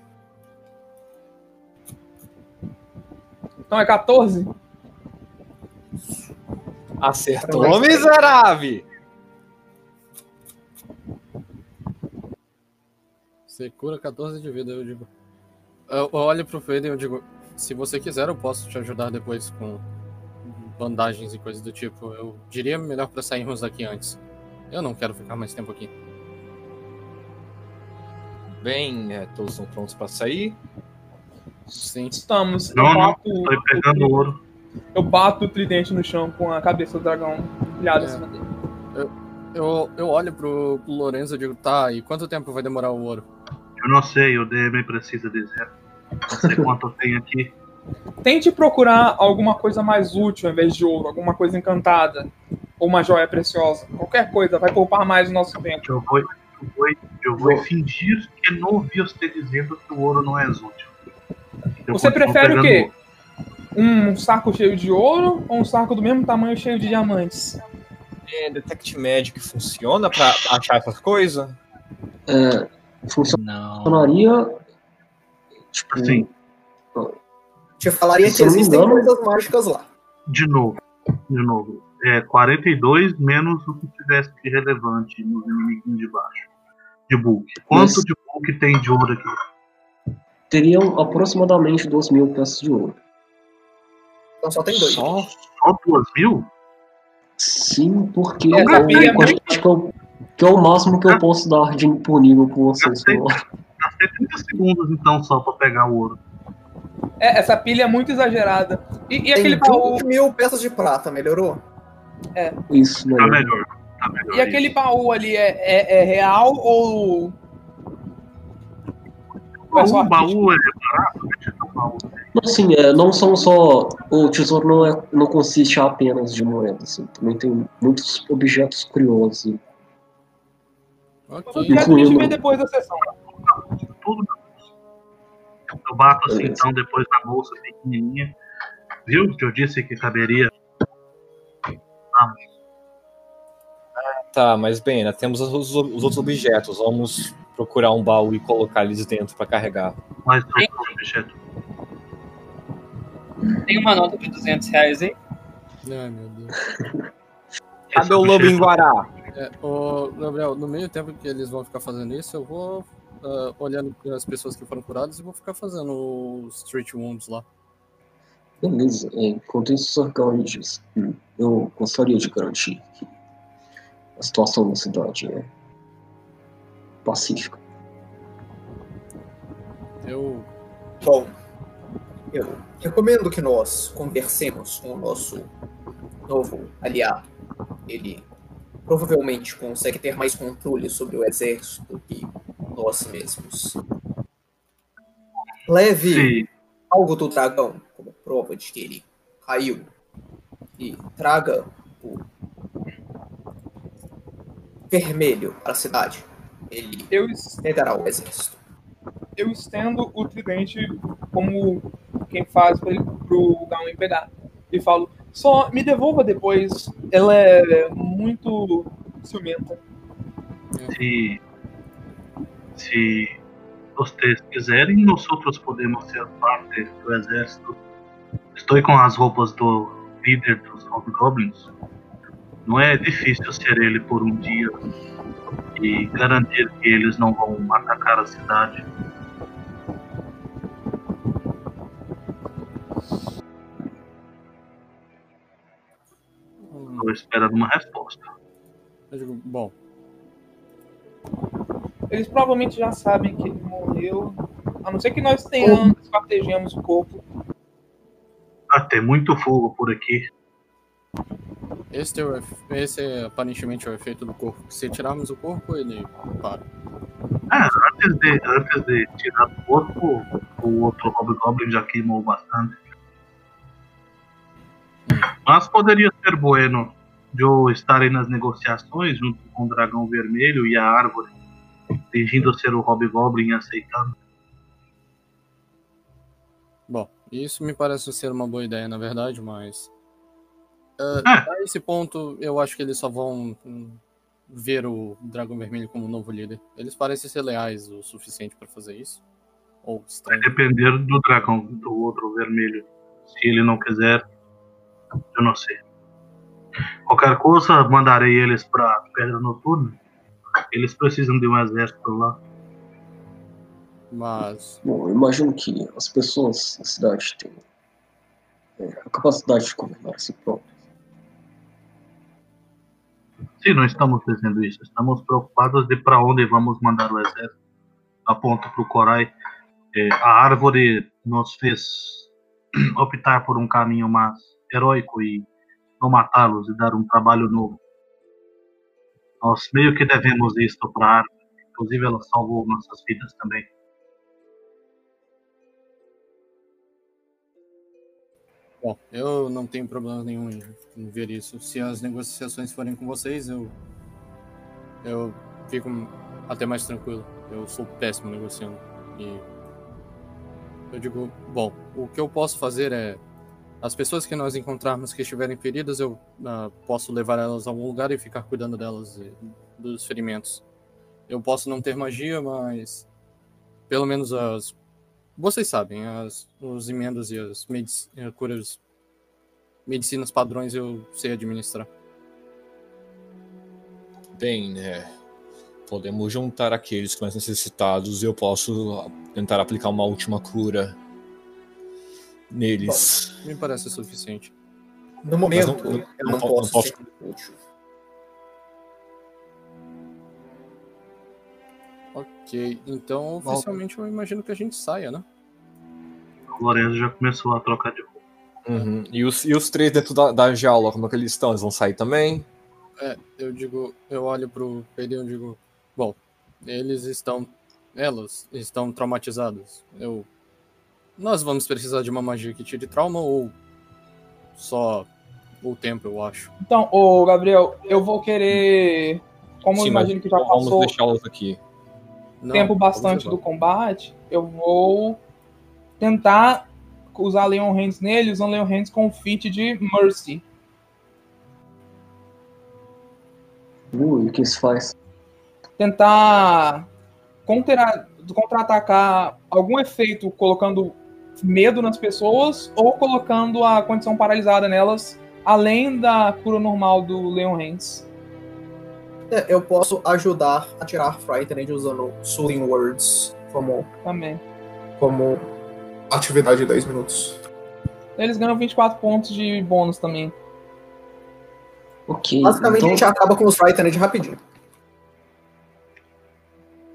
Então é 14? Acertou, miserável! Você cura 14 de vida, eu digo. Eu olho pro Faden e eu digo, se você quiser, eu posso te ajudar depois com bandagens e coisas do tipo. Eu diria melhor pra sairmos daqui antes. Eu não quero ficar mais tempo aqui. Bem, é, todos estão prontos pra sair. Sim. Estamos. Não, não, Tô pegando ouro. Eu bato o tridente no chão com a cabeça do dragão empilhada em É. cima dele. Eu, eu olho pro, pro Lorenzo e digo, tá, e quanto tempo vai demorar o ouro? Eu não sei, o DM precisa dizer. Não sei quanto eu tenho aqui. Tente procurar alguma coisa mais útil ao invés de ouro, alguma coisa encantada. Ou uma joia preciosa. Qualquer coisa, vai poupar mais o nosso tempo. Eu vou, eu vou, eu vou fingir que não ouvi você dizendo que o ouro não é útil. Eu Você prefere o quê? ouro. Um saco cheio de ouro ou um saco do mesmo tamanho cheio de diamantes? É, Detect Magic funciona pra achar essas coisas? É, Não. funcionaria. Tipo, Assim, Te falaria Se que não existem engano- coisas mágicas lá. de novo, de novo. É 42 menos o que tivesse de relevante nos inimigos de baixo. De bulk. Quanto Mas- de bulk tem de ouro aqui? teriam aproximadamente 2 mil peças de ouro. Então só tem dois. Só? Só 2 mil? Sim, porque É, eu, sabia, eu acho que, eu, que é o máximo que eu posso dar de imponível com vocês. Gastei 30 segundos então só pra pegar o ouro. É, essa pilha é muito exagerada. E, e Tem aquele baú. 20 mil peças de prata, melhorou? Isso, né? Tá melhor. Tá melhor. E aquele baú ali é, é, é real ou. Só O baú é barato, baú. Assim, é, não são só. O tesouro não, é, não consiste apenas de moedas. Assim, também tem muitos objetos curiosos. Eu Ok. quero a gente Incluindo- depois da sessão. Tudo. Eu bato assim então depois na bolsa pequenininha. Viu que eu disse que caberia? Tá, mas bem, ainda temos os, os outros objetos. Vamos procurar um baú e colocar eles dentro pra carregar. Mais dois objetos. Tem uma nota de 200 reais aí? Ai, meu Deus. Cadê o lobo em Guará? É, ô, Gabriel, no meio tempo que eles vão ficar fazendo isso, eu vou ah, olhando as pessoas que foram curadas e vou ficar fazendo os Street Wounds lá. Beleza. É, enquanto isso, hum, eu gostaria de garantir que a situação na cidade é pacífica. Eu. Bom, eu recomendo que nós conversemos com o nosso novo aliado. Ele provavelmente consegue ter mais controle sobre o exército do que nós mesmos. Leve Se, algo do dragão como prova de que ele caiu e traga o vermelho para a cidade. Ele Eu, o exército. eu estendo o tridente como quem faz para pro Gawain pegar. E falo, só me devolva depois. Ela é muito ciumenta. se, se vocês quiserem, nós outros podemos ser parte do exército. Estou com as roupas do líder dos Hobgoblins. Não é difícil ser ele por um dia e garantir que eles não vão atacar a cidade. hum, Estou esperando uma resposta. eu digo, bom, Eles provavelmente já sabem que ele morreu. A não ser que nós tenhamos, esquartejemos o corpo. Ah, tem muito fogo por aqui. Esse, é o esse é aparentemente o efeito do corpo. Se tirarmos o corpo, ele para. Ah, antes de, antes de tirar do corpo, o outro Hobgoblin já queimou bastante. Mas poderia ser bueno de eu estarem nas negociações junto com o Dragão Vermelho e a Árvore, fingindo ser o Hobgoblin e aceitando. Bom, isso me parece ser uma boa ideia, na verdade, mas. Ah, a esse ponto, eu acho que eles só vão hum, ver o Dragão Vermelho como novo líder. Eles parecem ser leais o suficiente pra fazer isso. Ou Vai estranho. depender do dragão, do outro vermelho. Se ele não quiser, eu não sei. Qualquer coisa, mandarei eles pra Pedra Noturna. Eles precisam de um exército lá. Mas Bom, eu imagino que as pessoas da cidade têm é, a capacidade de governar a si próprias. Sim, não estamos dizendo isso. Estamos preocupados de para onde vamos mandar o exército. Aponto para o Corai. É, a árvore nos fez optar por um caminho mais heróico e não matá-los e dar um trabalho novo. Nós meio que devemos isto para a árvore. Inclusive, ela salvou nossas vidas também. Bom, eu não tenho problema nenhum em, em ver isso. Se as negociações forem com vocês, eu. Eu fico até mais tranquilo. Eu sou péssimo negociando. E. Eu digo, bom, o que eu posso fazer é. As pessoas que nós encontrarmos que estiverem feridas, eu ah, posso levar elas a algum lugar e ficar cuidando delas e dos ferimentos. Eu posso não ter magia, mas. Pelo menos as vocês sabem, as, os emendas e as medici- eh, curas, medicinas padrões eu sei administrar. Bem, né? Podemos juntar aqueles que mais necessitados e eu posso tentar aplicar uma última cura neles. Me parece suficiente. No momento, não- eu não não, po- não posso, posso- ser útil. Ok, então oficialmente eu imagino que a gente saia, né? O Lorenzo já começou a trocar de roupa. Uhum. E, os, e os três dentro da, da jaula, como é que eles estão? Eles vão sair também? É, eu digo, eu olho pro Pedro e digo, bom, eles estão, elas estão traumatizadas. Eu, nós vamos precisar de uma magia que tire trauma ou só o tempo, eu acho. Então, ô Gabriel, eu vou querer. Como eu Sim, imagino mas que já vamos passou deixá-los aqui. Não, tempo bastante do combate, eu vou tentar usar Leon Hands nele, usando Leon Hands com o feat de Mercy. Uh, e o que isso faz? Tentar contra- contra-atacar algum efeito colocando medo nas pessoas ou colocando a condição paralisada nelas, além da cura normal do Leon Hands. É, eu posso ajudar a tirar Frightened usando Soothing Words como, Também. como atividade de 10 minutos. Eles ganham 24 pontos de bônus também. Ok, Basicamente, a então, gente acaba com os Frightened rapidinho.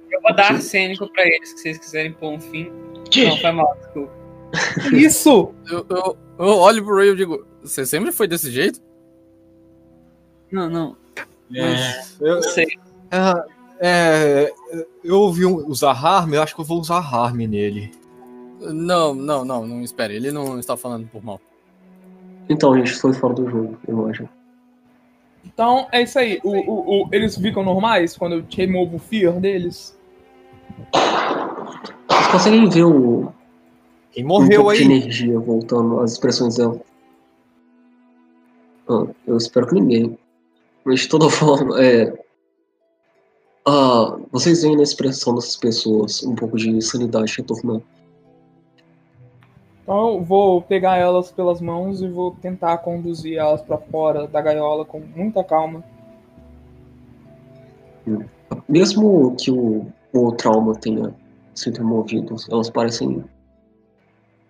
Eu vou dar arsênico pra eles, que vocês quiserem pôr um fim. Que? Não, foi mal, desculpa. Isso! Eu, eu, eu olho pro Ray e eu digo, você sempre foi desse jeito? Não, não. É, eu, Não sei. é, é, eu ouvi um, usar harm, eu acho que eu vou usar harm nele. Não, não, não, não espere, ele não está falando por mal. então, gente, foi fora do jogo, eu acho. Então é isso aí. O, o- o- eles ficam normais quando eu removo o fear deles? Vocês conseguem ver o, Quem um morreu de aí? energia voltando às expressões dela? Ah, eu espero que ninguém. Mas de toda forma, é. Ah, vocês veem na expressão dessas pessoas um pouco de sanidade retornando. Então eu vou pegar elas pelas mãos e vou tentar conduzir elas pra fora da gaiola com muita calma. Mesmo que o, o trauma tenha sido removido, elas parecem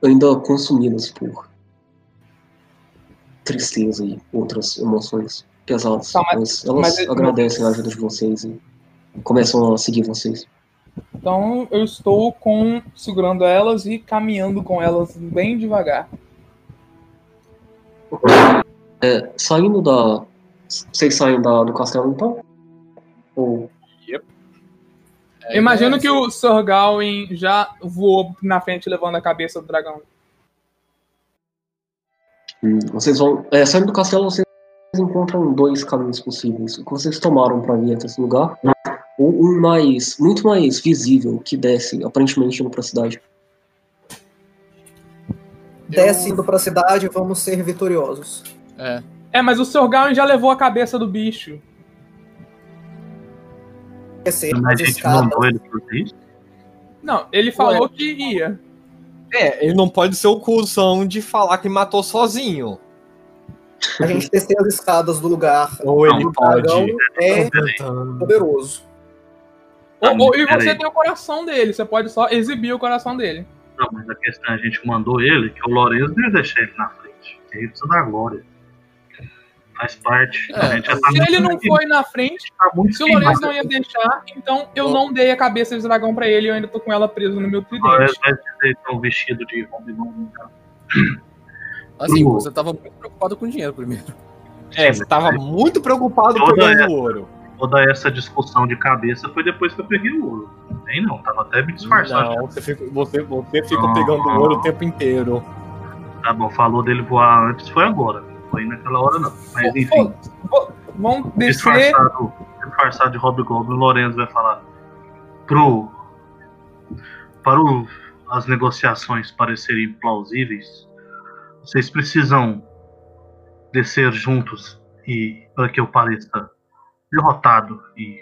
ainda consumidas por tristeza e outras emoções pesadas. Tá, mas- mas, elas mas- agradecem a ajuda de vocês e começam a seguir vocês. Então eu estou com segurando elas e caminhando com elas bem devagar. É, saindo da. Vocês saem da, do castelo então? Ou. É, Imagino é, que o Sir Gawain já voou na frente levando a cabeça do dragão. hum, vocês vão. É, saindo do castelo, vocês encontram dois caminhos possíveis. O que vocês tomaram para vir até esse lugar, ou um mais. muito mais visível, que desce, aparentemente indo pra cidade. Desce indo pra cidade, vamos ser vitoriosos. É, É, mas o Sr. Gawain já levou a cabeça do bicho. A gente mandou ele fazer isso? Não, ele falou que ia. É, ele não pode ser o cuzão de falar que matou sozinho. A gente descer as escadas do lugar. Ou ele dragão pode. é poderoso. Ah, Ou- ou- e você tem o coração dele, você pode só exibir o coração dele. Não, mas a questão é a gente mandou ele, que o Lourenço não ia deixar ele na frente. Ele precisa da glória. Faz parte. É, a gente já tá Se ele não foi na frente, tá muito se o Lourenço queimado. não ia deixar, então eu não dei a cabeça de dragão pra ele e eu ainda tô com ela presa no meu O Lourenço tridente. vai dizer então vestido de Robin. Assim, Hum. você tava muito preocupado com dinheiro primeiro. É, você tava muito preocupado Toda pegando essa- o ouro. Toda essa discussão de cabeça foi depois que eu peguei o ouro. Nem não, tava até me disfarçado. Não, você fica, você, você fica Não. pegando o ouro o tempo inteiro. Tá bom, falou dele voar antes, foi agora. Foi naquela hora não. Mas enfim, pô, Vamos descer. disfarçado, disfarçado de Rob Goblin, o Lorenzo vai falar. Pro. Para o- as negociações parecerem plausíveis, vocês precisam descer juntos e para que eu pareça derrotado e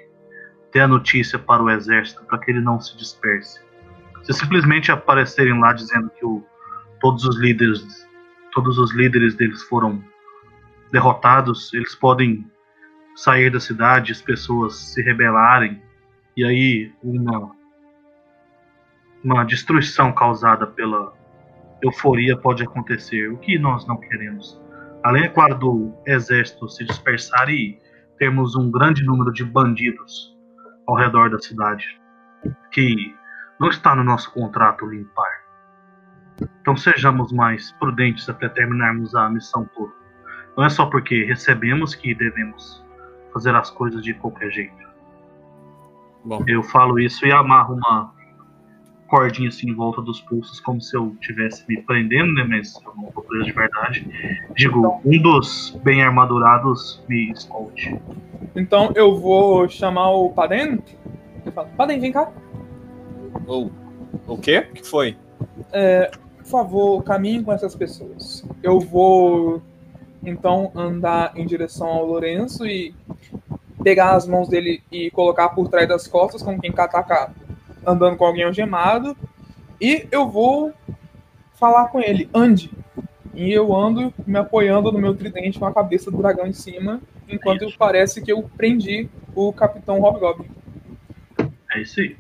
ter a notícia para o exército para que ele não se disperse. Se simplesmente aparecerem lá dizendo que o, todos os líderes todos os líderes deles foram derrotados, eles podem sair da cidade, as pessoas se rebelarem e aí uma uma destruição causada pela euforia pode acontecer, o que nós não queremos. Além, é claro, do exército se dispersar e termos um grande número de bandidos ao redor da cidade, que não está no nosso contrato limpar. Então sejamos mais prudentes até terminarmos a missão toda. Não é só porque recebemos que devemos fazer as coisas de qualquer jeito. Bom. Eu falo isso e amarro uma cordinha assim em volta dos pulsos, como se eu estivesse me prendendo, né? Mas eu não tô preso de verdade. Digo, um dos bem armadurados me esconde. Então eu vou chamar o Paden. Eu falo, Paden, vem cá. Ou, o quê? O que foi? Por favor, caminhe com essas pessoas. Eu vou então andar em direção ao Lourenço e pegar as mãos dele e colocar por trás das costas, como quem tá andando com alguém algemado. E eu vou falar com ele, ande. E eu ando me apoiando no meu tridente com a cabeça do dragão em cima, enquanto parece que eu prendi o Capitão Hobgoblin. É isso aí.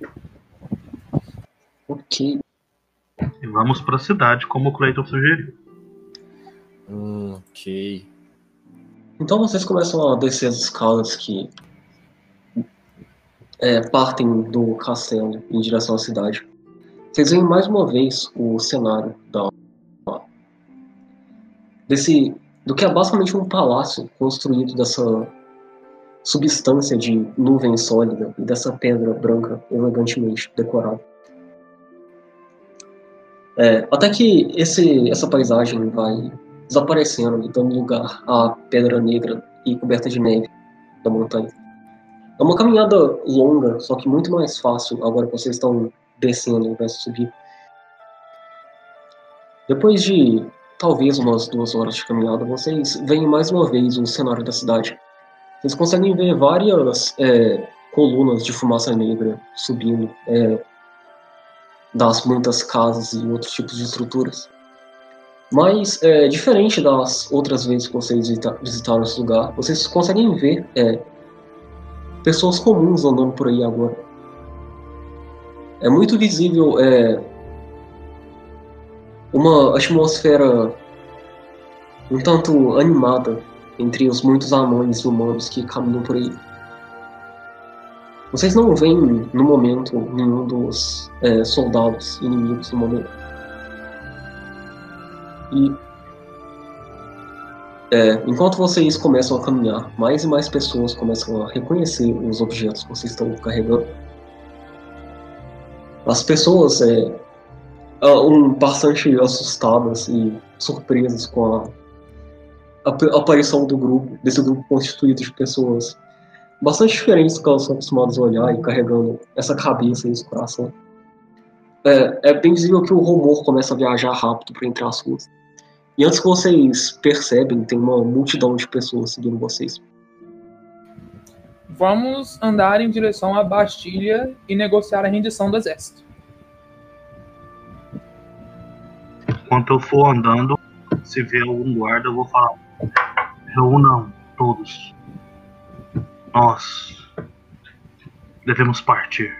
Ok. E vamos pra cidade, como o Clayton sugeriu. Hum, ok. Então vocês começam a descer as escadas que é, partem do castelo em direção à cidade. Vocês veem mais uma vez o cenário da desse do que é basicamente um palácio construído dessa substância de nuvem sólida e dessa pedra branca elegantemente decorada. É, até que esse, essa paisagem vai desaparecendo e dando lugar à pedra negra e coberta de neve da montanha. É uma caminhada longa, só que muito mais fácil agora que vocês estão descendo ao subir. Depois de talvez umas duas horas de caminhada, vocês veem mais uma vez o cenário da cidade. Vocês conseguem ver várias é, colunas de fumaça negra subindo é, das muitas casas e outros tipos de estruturas. Mas, é, diferente das outras vezes que vocês visita- visitaram esse lugar, vocês conseguem ver é, pessoas comuns andando por aí agora. É muito visível é, uma atmosfera um tanto animada entre os muitos anões humanos que caminham por aí. Vocês não veem, no momento, nenhum dos é, soldados inimigos no momento. E é, enquanto vocês começam a caminhar, mais e mais pessoas começam a reconhecer os objetos que vocês estão carregando. As pessoas é, ah, um, bastante assustadas e surpresas com a, a ap- aparição do grupo, desse grupo constituído de pessoas bastante diferentes do que elas são acostumadas a olhar e carregando essa cabeça e esse coração. É, é bem visível que o rumor começa a viajar rápido por entre as ruas. E antes que vocês percebem, tem uma multidão de pessoas seguindo vocês. Vamos andar em direção à Bastilha e negociar a rendição do exército. Enquanto eu for andando, se vê algum guarda, eu vou falar. Reúnam todos. Nós devemos partir.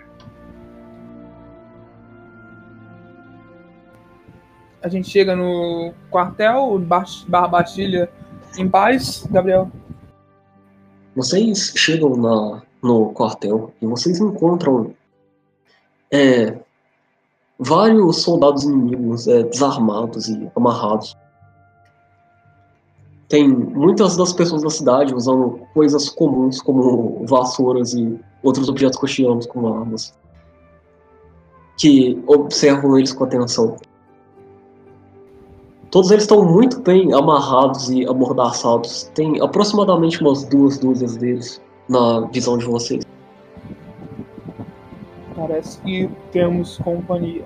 A gente chega no quartel, Barra Bastilha, em paz, Gabriel. Vocês chegam na, no quartel e vocês encontram é, vários soldados inimigos é, desarmados e amarrados. Tem muitas das pessoas da cidade usando coisas comuns como vassouras e outros objetos cotidianos como armas, que observam eles com atenção. Todos eles estão muito bem amarrados e amordaçados. Tem aproximadamente umas duas dúzias deles na visão de vocês. Parece que temos companhia.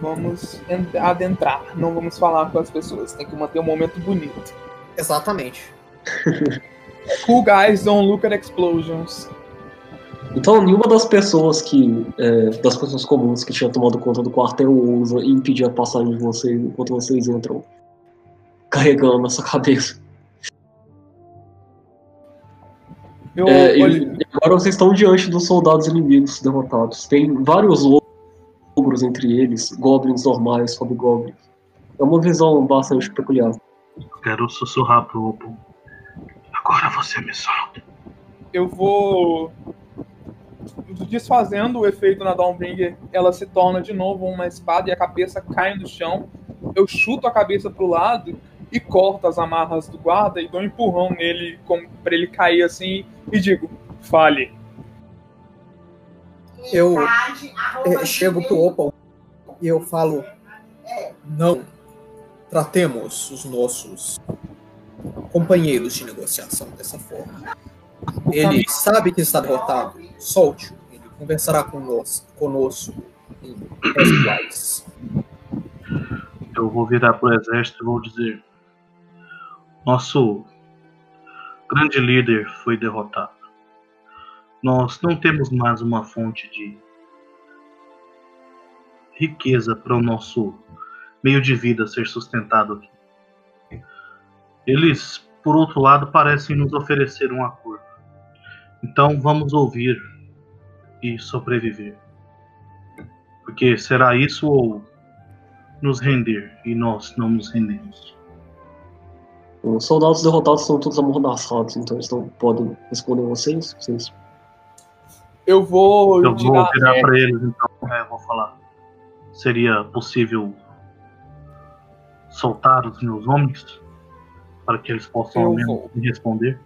Vamos en- adentrar, não vamos falar com as pessoas. Tem que manter um momento bonito. Exatamente. Cool guys don't look at explosions. Então, nenhuma das pessoas que. é, das pessoas comuns que tinham tomado conta do quartel ousa impedir a passagem de vocês enquanto vocês entram carregando essa cabeça. Eu, É, e- e agora vocês estão diante dos soldados inimigos derrotados. Tem vários ogros entre eles, goblins normais, hobgoblins. É uma visão bastante peculiar. Quero sussurrar pro Opal. Agora você me solta. eu vou desfazendo o efeito na Dawnbringer, ela se torna de novo uma espada e a cabeça cai no chão. Eu chuto a cabeça pro lado e corto as amarras do guarda e dou um empurrão nele como para ele cair assim e digo: "Fale". Eu eh, chego pro Opal e eu falo: Não tratemos os nossos companheiros de negociação dessa forma. Ele sabe que está derrotado. Solte-o. Ele conversará conosco, conosco em pés iguais. Eu vou virar pro exército e vou dizer: Nosso grande líder foi derrotado. Nós não temos mais uma fonte de riqueza para o nosso meio de vida ser sustentado aqui. Eles, por outro lado, parecem nos oferecer um acordo. Então vamos ouvir e sobreviver. Porque será isso ou nos render e nós não nos rendemos. Os soldados derrotados são todos amordaçados, então eles não podem responder vocês. vocês Eu vou Eu vou tirar virar é, para eles então, é, vou falar. Seria possível soltar os meus homens para que eles possam me responder?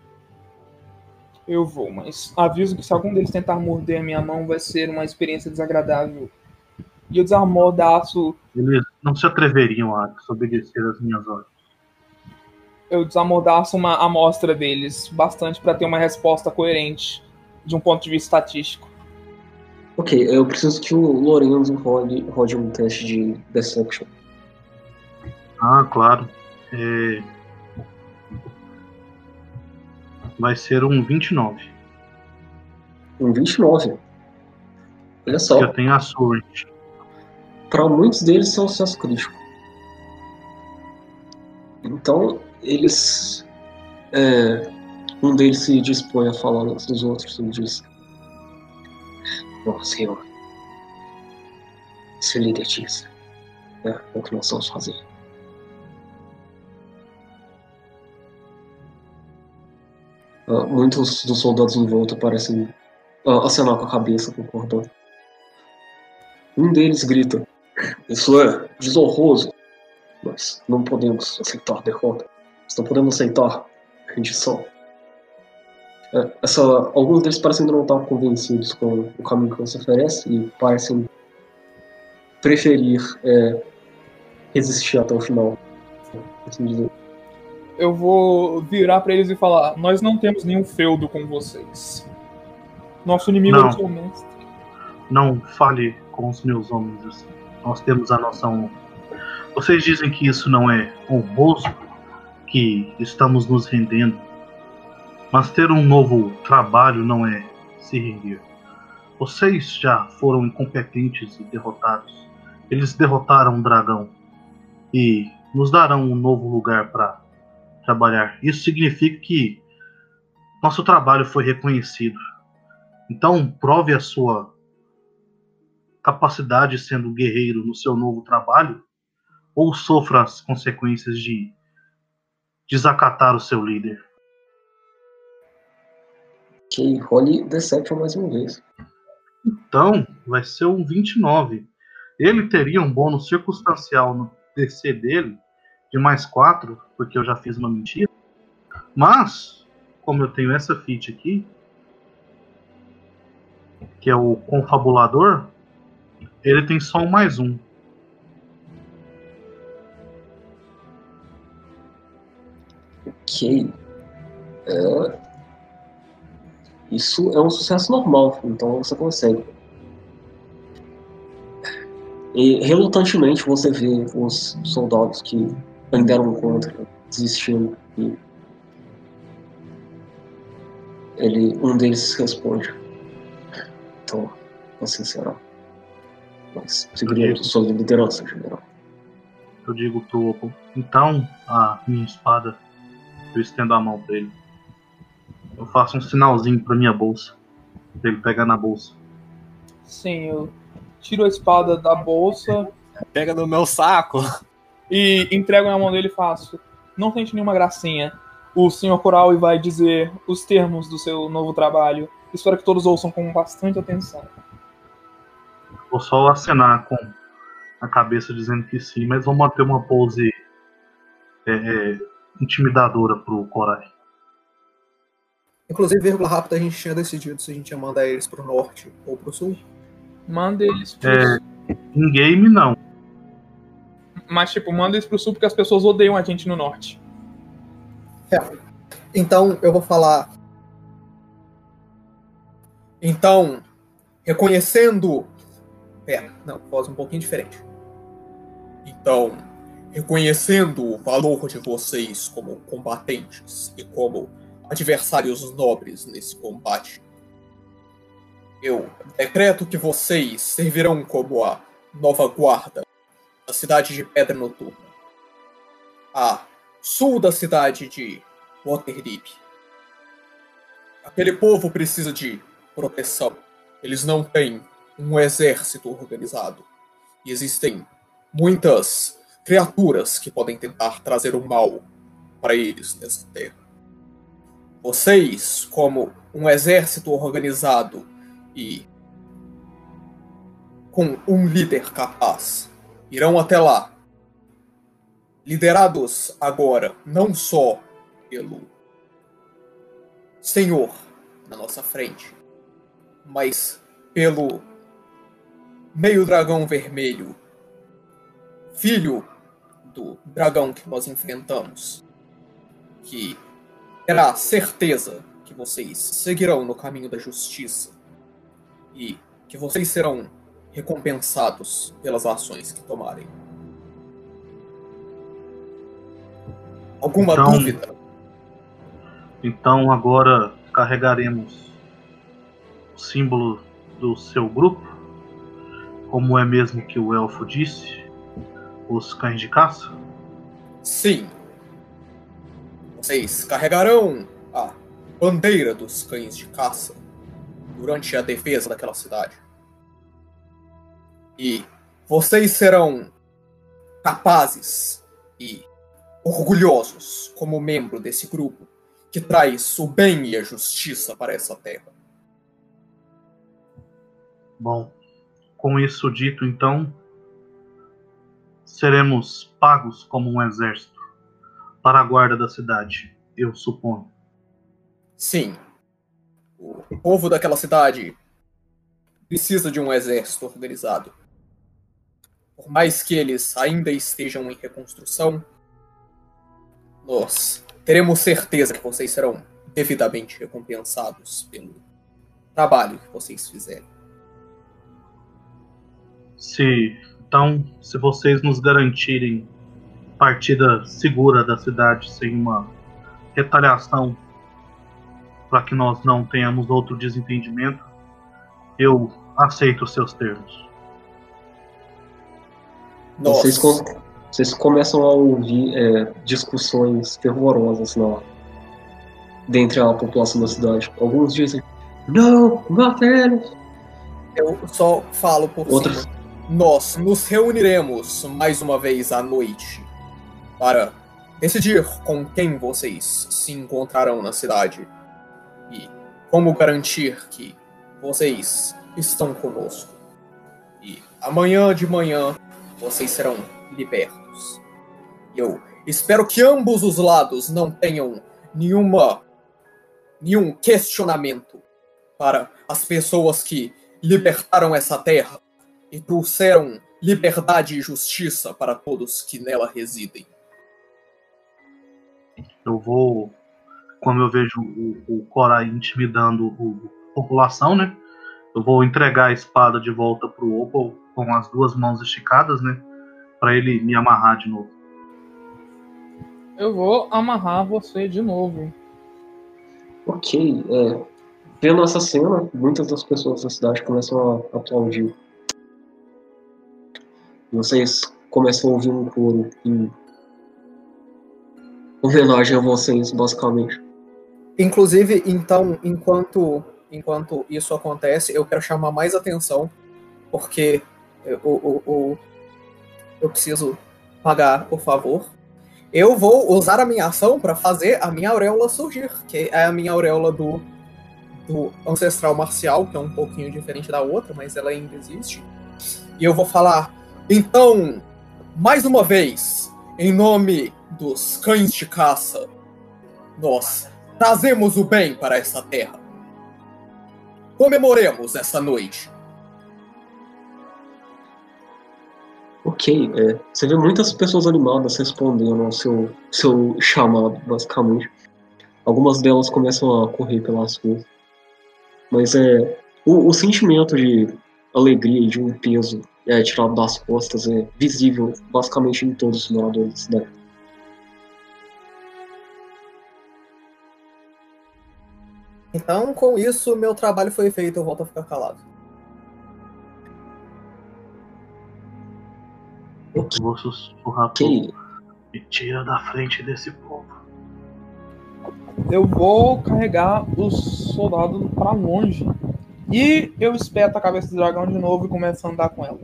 Eu vou, mas aviso que se algum deles tentar morder a minha mão vai ser uma experiência desagradável. E eu desamordaço, Eles não se atreveriam a desobedecer as minhas ordens. eu desamordaço uma amostra deles, bastante para ter uma resposta coerente de um ponto de vista estatístico. Ok, eu preciso que o Lorenzo rode, rode um teste de Deception. Ah, claro. É, Vai ser um 29. Um 29. Olha só, Eu tenho a sorte. para muitos deles isso é um sucesso crítico. Então, eles. é, um deles se dispõe a falar antes dos outros e diz: Bom, senhor, se líder diz, é o que nós vamos fazer. Ah, muitos dos soldados em volta parecem ah, acenar com a cabeça, concordando. Um deles grita: Isso é desonroso, mas não podemos aceitar derrota. Nós não podemos aceitar rendição. É, essa, alguns deles parecem não estar convencidos com o caminho que você oferece e parecem preferir é, resistir até o final. Assim dizer. Eu vou virar para eles e falar: Nós não temos nenhum feudo com vocês. Nosso inimigo Não. é o seu mestre. Não fale com os meus homens assim. Nós temos a nossa honra. Vocês dizem que isso não é honroso, que estamos nos rendendo, mas ter um novo trabalho não é se render. Vocês já foram incompetentes e derrotados. Eles derrotaram o dragão e nos darão um novo lugar para trabalhar. Isso significa que nosso trabalho foi reconhecido. Então, prove a sua capacidade sendo guerreiro no seu novo trabalho ou sofra as consequências de desacatar o seu líder. Ok, role Deception mais uma vez. Então, vai ser um 29. Ele teria um bônus circunstancial no DC dele de mais 4, porque eu já fiz uma mentira. Mas, como eu tenho essa feat aqui, que é o confabulador, ele tem só um mais um. Ok. É, Isso é um sucesso normal, então você consegue. E relutantemente você vê os soldados que ainda eram contra desistindo e ele, um deles responde. Então, assim será. Mas seguiria sua liderança, general. Eu digo pro Opal. Então, a minha espada, eu estendo a mão pra ele. Eu faço um sinalzinho pra minha bolsa. Pra ele pegar na bolsa. Sim, eu tiro a espada da bolsa Pega no meu saco. E entrego na mão dele e faço. Não tente nenhuma gracinha. O senhor Coral vai dizer os termos do seu novo trabalho. Espero que todos ouçam com bastante atenção. Vou só acenar com a cabeça dizendo que sim, mas vou manter uma pose é, é, intimidadora pro Corai. Inclusive, vírgula rápida, a gente tinha decidido se a gente ia mandar eles pro norte ou pro sul. Manda eles pro É, em game, não. Mas, tipo, manda eles pro sul porque as pessoas odeiam a gente no norte. Então, eu vou falar. Então, reconhecendo. Pera, não, voz um pouquinho diferente. Então, reconhecendo o valor de vocês como combatentes e como adversários nobres nesse combate, eu decreto que vocês servirão como a nova guarda da cidade de Pedra Noturna. A sul da cidade de Waterdeep. Aquele povo precisa de proteção. Eles não têm um exército organizado. E existem muitas criaturas que podem tentar trazer o mal para eles nessa terra. Vocês, como um exército organizado e com um líder capaz, irão até lá. Liderados agora não só pelo Senhor na nossa frente, mas pelo meio dragão vermelho, filho do dragão que nós enfrentamos, que terá certeza que vocês seguirão no caminho da justiça e que vocês serão recompensados pelas ações que tomarem. Alguma Então- dúvida? Então agora carregaremos o símbolo do seu grupo, como é mesmo que o elfo disse, os cães de caça. Sim. Vocês carregarão a bandeira dos cães de caça durante a defesa daquela cidade. E vocês serão capazes e orgulhosos como membro desse grupo que traz o bem e a justiça para essa terra. Bom, com isso dito, então, seremos pagos como um exército para a guarda da cidade, eu suponho. Sim. O povo daquela cidade precisa de um exército organizado. Por mais que eles ainda estejam em reconstrução, nós teremos certeza que vocês serão devidamente recompensados pelo trabalho que vocês fizerem. Se Então, se vocês nos garantirem partida segura da cidade sem uma retaliação para que nós não tenhamos outro desentendimento, eu aceito os seus termos. Vocês, com- vocês começam a ouvir é, discussões fervorosas lá dentre a população da cidade. Alguns dizem, não, mata eles. Eu só falo por Outros- cima. Nós nos reuniremos mais uma vez à noite para decidir com quem vocês se encontrarão na cidade e como garantir que vocês estão conosco. E amanhã de manhã vocês serão libertos. Eu espero que ambos os lados não tenham nenhuma nenhum questionamento para as pessoas que libertaram essa terra e trouxeram liberdade e justiça para todos que nela residem. Eu vou, como eu vejo o, o Korai intimidando a população, né? Eu vou entregar a espada de volta pro Opal com as duas mãos esticadas, né? Pra ele me amarrar de novo. Eu vou amarrar você de novo. Ok, é, vendo essa cena, muitas das pessoas da cidade começam a aplaudir. Vocês começam a ouvir um coro em homenagem a vocês, basicamente. Inclusive, então, enquanto enquanto isso acontece, eu quero chamar mais atenção, porque eu, o- o- o- eu preciso pagar, por favor. Eu vou usar a minha ação para fazer a minha auréola surgir, que é a minha auréola do, do ancestral marcial, que é um pouquinho diferente da outra, mas ela ainda existe. E eu vou falar, então, mais uma vez, em nome dos cães de caça, nós trazemos o bem para esta terra. Comemoremos essa noite. Ok, é, você vê muitas pessoas animadas respondendo ao seu, seu chamado, basicamente. Algumas delas começam a correr pelas ruas. Mas é, o, o sentimento de alegria e de um peso é, tirado das costas é visível basicamente em todos os moradores da cidade. Então, com isso, meu trabalho foi feito, eu volto a ficar calado. Eu vou sussurrar Ok, Me tira da frente desse povo. Eu vou carregar os soldados pra longe. E eu espeto a cabeça do dragão de novo e começo a andar com ela.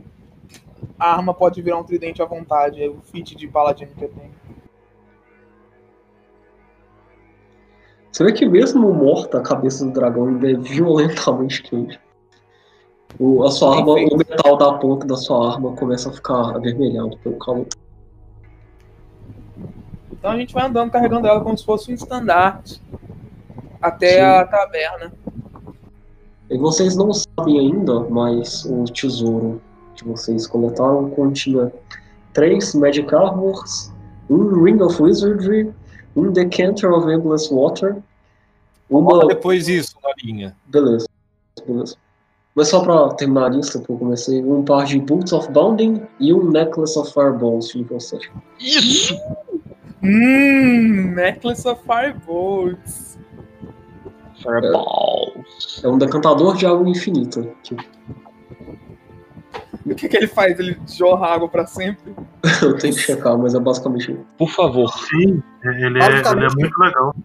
A arma pode virar um tridente à vontade, é o feat de paladino que eu tenho. Você vê que mesmo morta, a cabeça do dragão ainda é violentamente quente. O, a sua arma, o metal da ponta da sua arma começa a ficar avermelhado pelo calor. Então a gente vai andando carregando ela como se fosse um estandarte até Sim. a taberna. E vocês não sabem ainda, mas o tesouro que vocês coletaram continha três Magic Armors, um Ring of Wizardry, um Decanter of Endless Water, uma. depois disso, Narinha. Beleza, beleza. Mas só pra terminar a lista que eu comecei, um par de Boots of Bounding e um Necklace of Fireballs de nível 7. Isso! Hum, Necklace of Firebolts. Fireballs. É um decantador de água infinita. que O que, que ele faz? Ele jorra água pra sempre? eu tenho que checar, mas é basicamente. Por favor. Sim, ele é, ele é muito legal.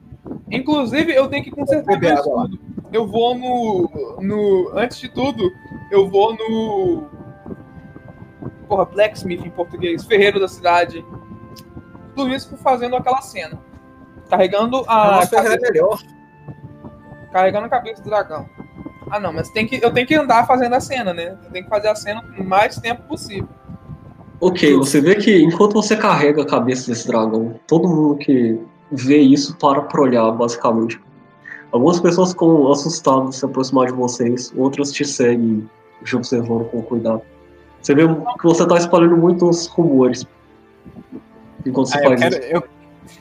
Inclusive, eu tenho que consertar meu escudo. Eu vou no, no. Antes de tudo, eu vou no. Porra, Blacksmith em português, ferreiro da cidade. Tudo isso fazendo aquela cena. Carregando a. Nossa, é cabeça- melhor. carregando a cabeça do dragão. Ah não, mas tem que, eu tenho que andar fazendo a cena, né? Eu tenho que fazer a cena o mais tempo possível. Ok, você vê que enquanto você carrega a cabeça desse dragão, todo mundo que vê isso para pra olhar, basicamente. Algumas pessoas ficam assustadas de se aproximar de vocês, outras te seguem te observando com cuidado. Você vê que você tá espalhando muitos rumores enquanto você Ah, eu, faz quero, isso. eu,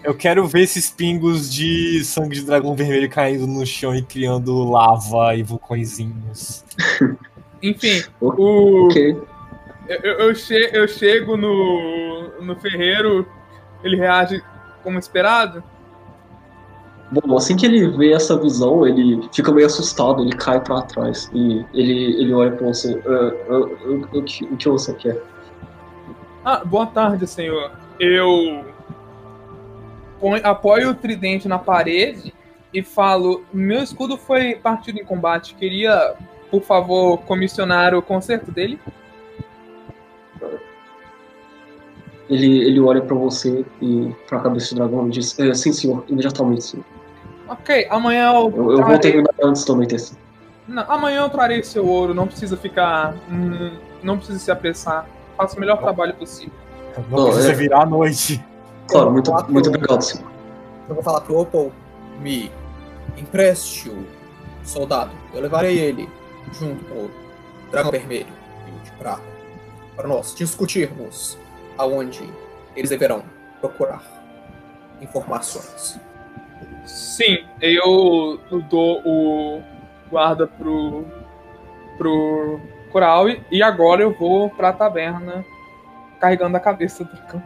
eu quero ver esses pingos de sangue de dragão vermelho caindo no chão e criando lava e vulcõezinhos. Enfim, o, Ok, Eu, eu, eu che- eu chego no, no ferreiro, ele reage como esperado. Bom, assim que ele vê essa visão, ele fica meio assustado, ele cai pra trás e ele, ele olha pra você. "Ah, ah, ah, o, que, o que você quer? Ah, boa tarde, senhor. Eu apoio o tridente na parede e falo: meu escudo foi partido em combate. Queria, por favor, comissionar o conserto dele? Ele, ele olha pra você e pra cabeça do dragão e diz: "É, Sim, senhor, imediatamente sim. Ok, amanhã eu, Eu, eu vou terminar antes do anoitecer. Não, amanhã eu trarei seu ouro. Não precisa ficar. hum, não precisa se apressar. Faça o melhor trabalho possível. Não Não, precisa é- virar à noite. Claro, muito, muito obrigado, senhor. Eu vou falar pro Opal, me empreste o soldado. Eu levarei ele junto com o dragão vermelho e o de prata para nós discutirmos aonde eles deverão procurar informações. Sim, eu dou o guarda pro, pro Coral e agora eu vou pra taverna carregando a cabeça do cão.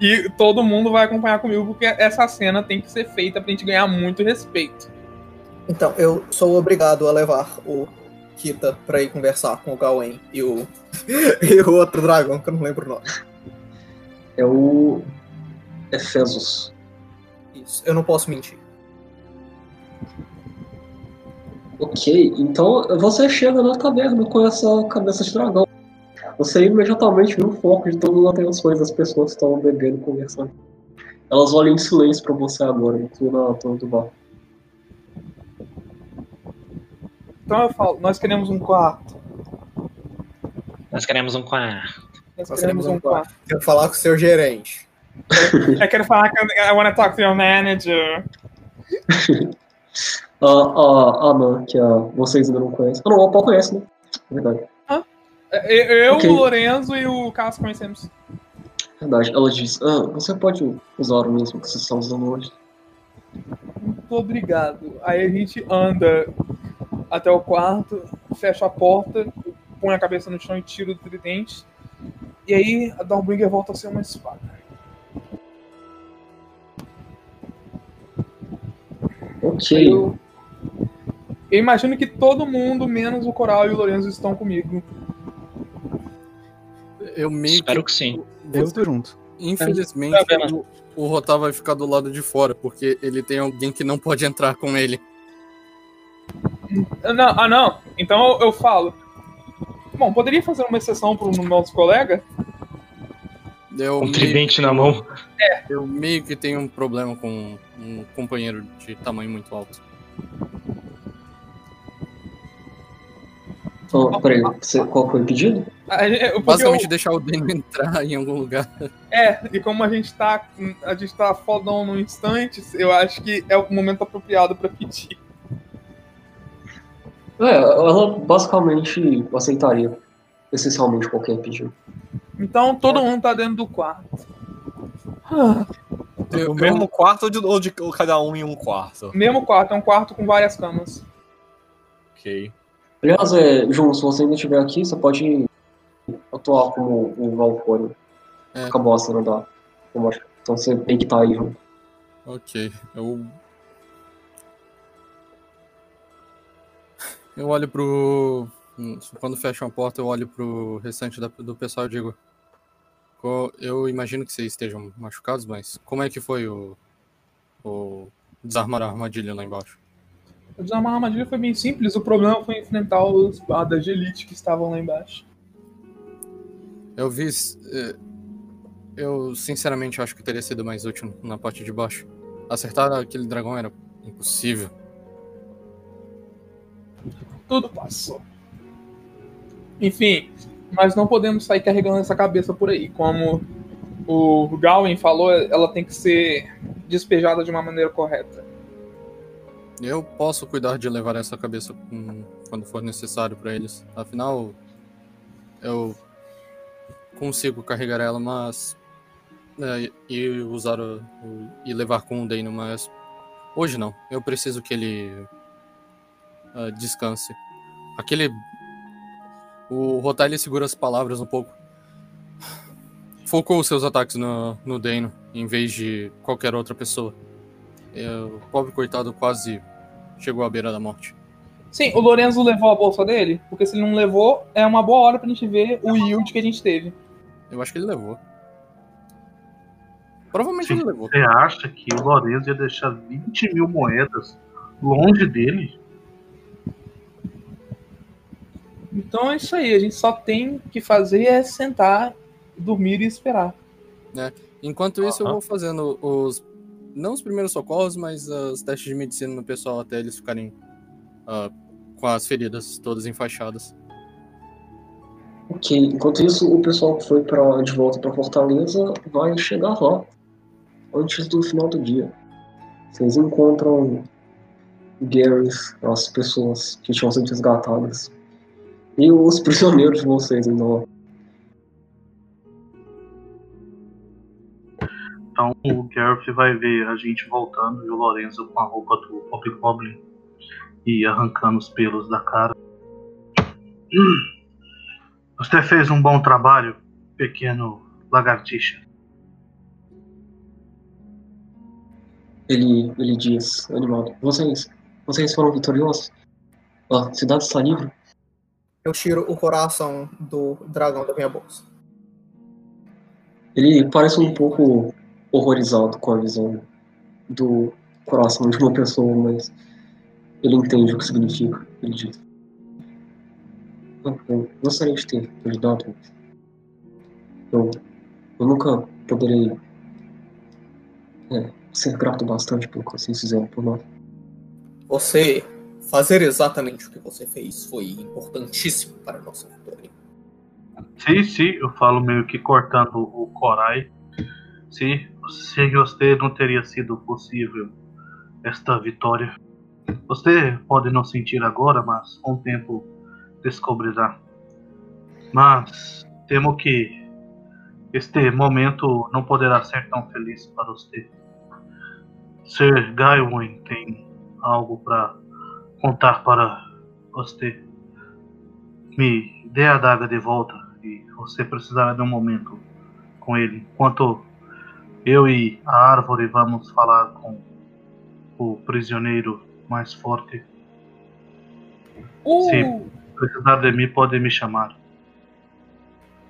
E todo mundo vai acompanhar comigo porque essa cena tem que ser feita pra gente ganhar muito respeito. Então, eu sou obrigado a levar o Kita pra ir conversar com o Gawain e o, e o outro dragão, que eu não lembro o nome. É o. Efesos. Isso, eu não posso mentir. Ok, então você chega na taverna com essa cabeça de dragão. Você imediatamente vê o foco de todas as atenções das pessoas que estão bebendo e conversando. Elas olham em silêncio pra você agora, incluindo a dona do bar. Então eu falo, nós queremos um quarto. Nós queremos um quarto. Nós Nós queremos um quarto. Quero falar com o seu gerente. Eu quero falar que I wanna talk to your manager. A, a Ana, que vocês ainda não conhecem. Ah, não, a Paul conhece, né? Verdade. Eu, eu Ok. o Lorenzo e o Carlos conhecemos. Verdade. Ela diz: ah, você pode usar o mesmo que vocês estão usando hoje. Muito obrigado. Aí a gente anda até o quarto, fecha a porta, põe a cabeça no chão e tira o tridente. E aí a Dawnbringer volta a ser uma espada. Ok. Eu, eu imagino que todo mundo, menos o Coral e o Lorenzo, estão comigo. Eu meio Espero que sim. Eu tô junto. Infelizmente, vendo? o, o Rotar vai ficar do lado de fora, porque ele tem alguém que não pode entrar com ele. Ah, Não, ah, não. Então eu, eu falo. Bom, poderia fazer uma exceção para o nosso colega? Eu Um tridente na mão. eu meio que tenho um problema com um companheiro de tamanho muito alto. Oh, peraí, você, qual foi o pedido? A gente- porque Basicamente, eu- deixar o Dano entrar em algum lugar. É, e como a gente tá. A gente tá fodão no instante, eu acho que é o momento apropriado pra pedir. É, ela basicamente aceitaria essencialmente qualquer pedido. Então todo mundo tá dentro do quarto. Ah, O mesmo quarto ou, de, ou de ou cada um em um quarto? Mesmo quarto, é um quarto com várias camas. Ok. Aliás, é, João, se você ainda estiver aqui, você pode atuar como o Valkyrie. É. Acabou a cena da. Então você tem que estar aí junto. Ok, eu. Eu olho pro. Quando fecham a porta, eu olho pro restante da- do pessoal e digo. "Co- Eu imagino que vocês estejam machucados, mas como é que foi o. o desarmar a armadilha lá embaixo? O desarmar a armadilha foi bem simples, o problema foi enfrentar os guardas de elite que estavam lá embaixo. Eu vi. eh, Eu sinceramente acho que teria sido mais útil na parte de baixo. Acertar aquele dragão era impossível. Tudo passou. Enfim, nós não podemos sair carregando essa cabeça por aí. Como o Gawain falou, ela tem que ser despejada de uma maneira correta. Eu posso cuidar de levar essa cabeça quando for necessário pra eles. Afinal, eu consigo carregar ela, mas é, e usar o, o- e levar com o Dano, mas hoje não. Eu preciso que ele ah, descanse. Aquele o Rotar ele segura as palavras um pouco focou os seus ataques no, no Dano em vez de qualquer outra pessoa. É, o pobre coitado quase chegou à beira da morte. Sim, o Lorenzo levou a bolsa dele, porque se ele não levou, é uma boa hora pra gente ver o yield que a gente teve. Eu acho que ele levou. Provavelmente Sim, ele levou. Você acha que o Lorenzo ia deixar 20 mil moedas longe dele? Então é isso aí, a gente só tem que fazer é sentar, dormir e esperar. Enquanto isso, eu vou fazendo os. Não os primeiros socorros, mas os testes de medicina no pessoal até eles ficarem ah, com as feridas todas enfaixadas. Ok, enquanto isso, o pessoal que foi pra, de volta pra Fortaleza vai chegar lá antes do final do dia. Vocês encontram Gareth, as pessoas que tinham sido resgatadas, e os prisioneiros de vocês lá. Então o Gareth vai ver a gente voltando e o Lorenzo com a roupa do Hobgoblin e arrancando os pelos da cara. Hum, Você fez um bom trabalho, pequeno lagartixa. Ele, ele diz, animado, vocês, vocês foram vitoriosos? A cidade está livre? Eu tiro o coração do dragão da minha bolsa. Ele parece um pouco horrorizado com a visão do coração de uma pessoa, mas ele entende o que significa. Ele diz: "Ah, Eu gostaria de ter ajudado, eu, eu nunca poderei é, ser grato bastante pelo que vocês fizeram por nós. Você fazer exatamente o que você fez foi importantíssimo para a nossa vitória. Sim, sim, eu falo meio que cortando o Korai. Sim, sem você não teria sido possível esta vitória. Você pode não sentir agora, mas com o tempo descobrirá. Mas temo que este momento não poderá ser tão feliz para você. Sir Gawain tem algo para contar para você. Me dê a adaga de volta e você precisará de um momento com ele. Enquanto eu e a árvore vamos falar com o prisioneiro mais forte. O, Sim. Precisar de mim, pode me chamar.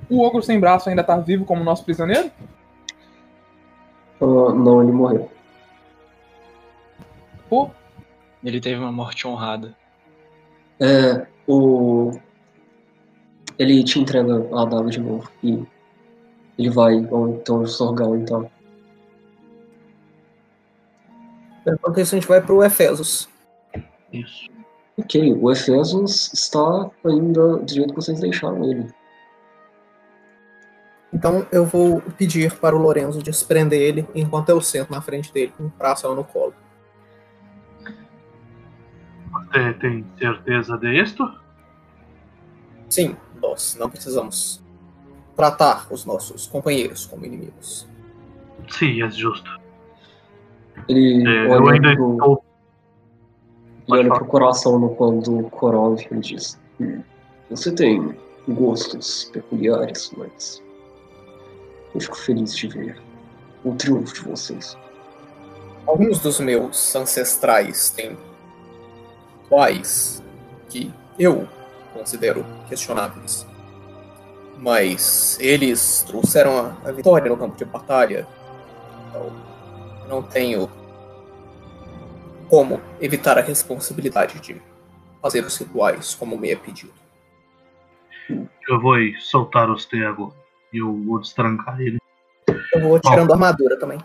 o ogro sem braço ainda tá vivo como nosso prisioneiro? Ah, não, ele morreu. Pô, Ele teve uma morte honrada. É, o. Ele te entrega a adaga de novo e ele vai ao então o Sorgal então. Enquanto isso, a gente vai pro Efesos. Isso. Ok, o Efesos está ainda do jeito que vocês deixaram ele. Então eu vou pedir para o Lorenzo desprender ele enquanto eu sento na frente dele, com o braço no colo. Você tem certeza disto? Sim, nós não precisamos tratar os nossos companheiros como inimigos. Sim, é justo. Ele É, eu olha, ainda pro, estou. ele olha pro coração no colo do Korov e ele diz: "Hum, Você tem gostos peculiares, mas eu fico feliz de ver o triunfo de vocês. Alguns dos meus ancestrais têm rituais que eu considero questionáveis. Mas eles trouxeram a, a vitória no campo de batalha. Então, não tenho como evitar a responsabilidade de fazer os rituais como me é pedido. Eu vou soltar os agora e eu vou destrancar ele. Eu vou tirando a armadura também.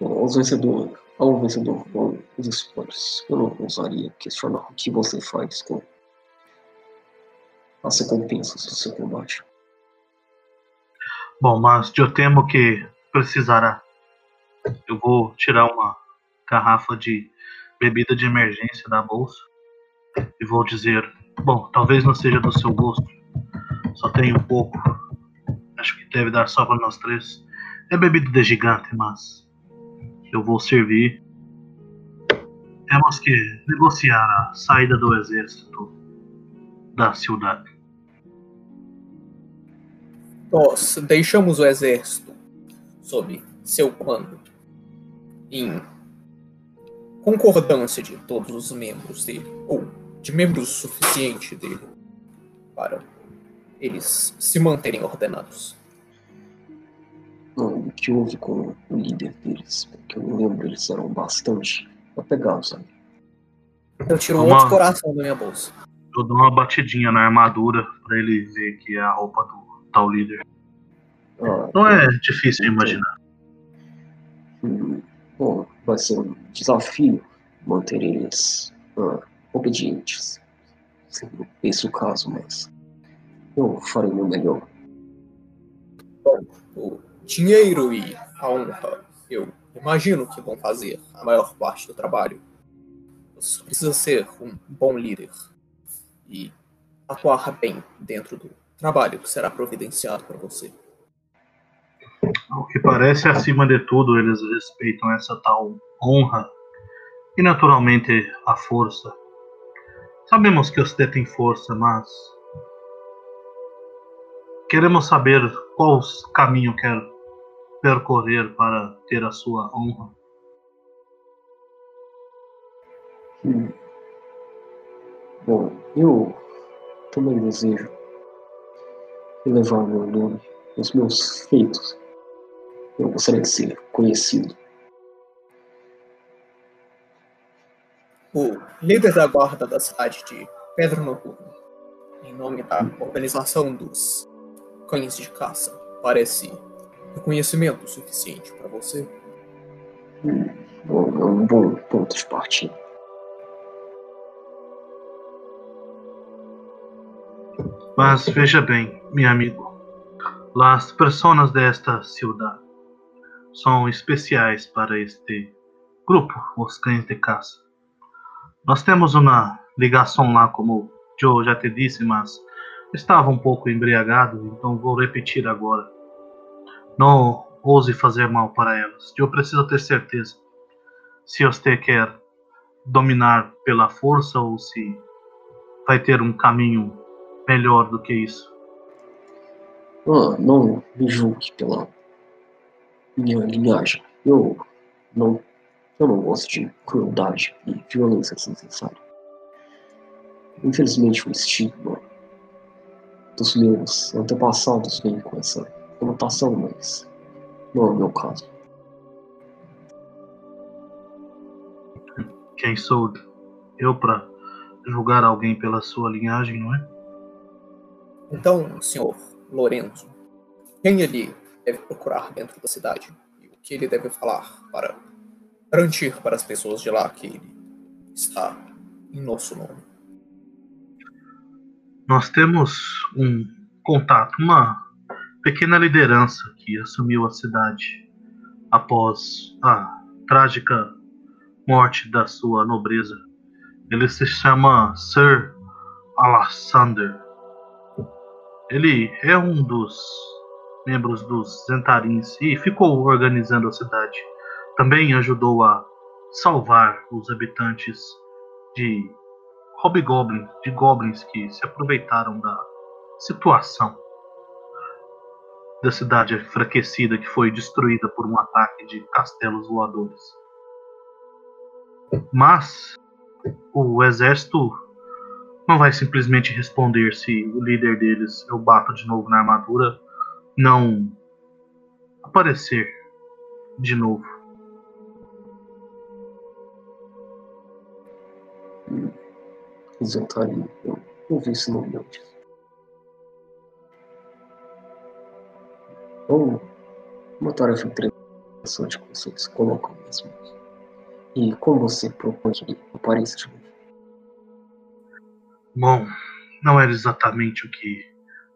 Os vencedores, ao vencedor vão os spoilers. Eu não ousaria questionar o que você faz com as recompensas do seu combate. Bom, mas eu temo que precisará. Eu vou tirar uma garrafa de bebida de emergência da bolsa e vou dizer: Bom, talvez não seja do seu gosto, só tenho um pouco. Acho que deve dar só para nós três. É bebida de gigante, mas eu vou servir. Temos que negociar a saída do exército da cidade. Nós deixamos o exército sob seu comando em concordância de todos os membros dele, ou de membros suficiente dele, para eles se manterem ordenados. Que houve com o líder deles? Porque eu me lembro, eles eram bastante apegados a mim. Eu tiro Uma- outro coração da minha bolsa. Eu dou uma batidinha na armadura pra ele ver que é a roupa do tal líder. Ah, Não é difícil de imaginar. hum, bom, vai ser um desafio manter eles ah, obedientes. Se não é esse o caso, mas eu farei o meu melhor. O dinheiro e a honra, eu imagino que vão fazer a maior parte do trabalho. Você precisa ser um bom líder e atuar bem dentro do trabalho que será providenciado para você. Ao que parece, acima de tudo, eles respeitam essa tal honra e, naturalmente, a força. Sabemos que você tem força, mas queremos saber qual caminho quer percorrer para ter a sua honra. Hum. Bom, eu também desejo elevar o meu nome, os meus feitos. Eu gostaria de ser conhecido. O líder da guarda da cidade de Pedro Noturno, em nome da organização dos cães de caça, parece reconhecimento suficiente para você. Hum, um bom ponto de partida. Mas veja bem, meu amigo, as personas desta ciudad são especiais para este grupo, os cães de caça. Nós temos uma ligação lá, como eu já te disse, mas estava um pouco embriagado, então vou repetir agora. Não ouse fazer mal para elas. Eu preciso ter certeza se você quer dominar pela força ou se vai ter um caminho melhor do que isso. Ah, não me julgue pela minha linhagem. Eu não, eu não gosto de crueldade e violência desnecessária. Infelizmente, o estigma dos meus antepassados vem com essa conotação, mas não é o meu caso. Quem sou eu para julgar alguém pela sua linhagem, não é? Então, senhor Lorenzo, quem ele deve procurar dentro da cidade? E o que ele deve falar para garantir para as pessoas de lá que ele está em nosso nome? Nós temos um contato, uma pequena liderança que assumiu a cidade após a trágica morte da sua nobreza. Ele se chama Sir Alexander. Ele é um dos membros dos Zentarins e ficou organizando a cidade. Também ajudou a salvar os habitantes de Hobgoblin, de goblins que se aproveitaram da situação da cidade enfraquecida que foi destruída por um ataque de castelos voadores. Mas o exército não vai simplesmente responder se o líder deles, eu bato de novo na armadura, não aparecer de novo. Zentari, eu ouvi esse nome antes. Bom, uma tarefa interessante que vocês colocam mesmo. E como você propõe que apareça de novo? Bom, não era exatamente o que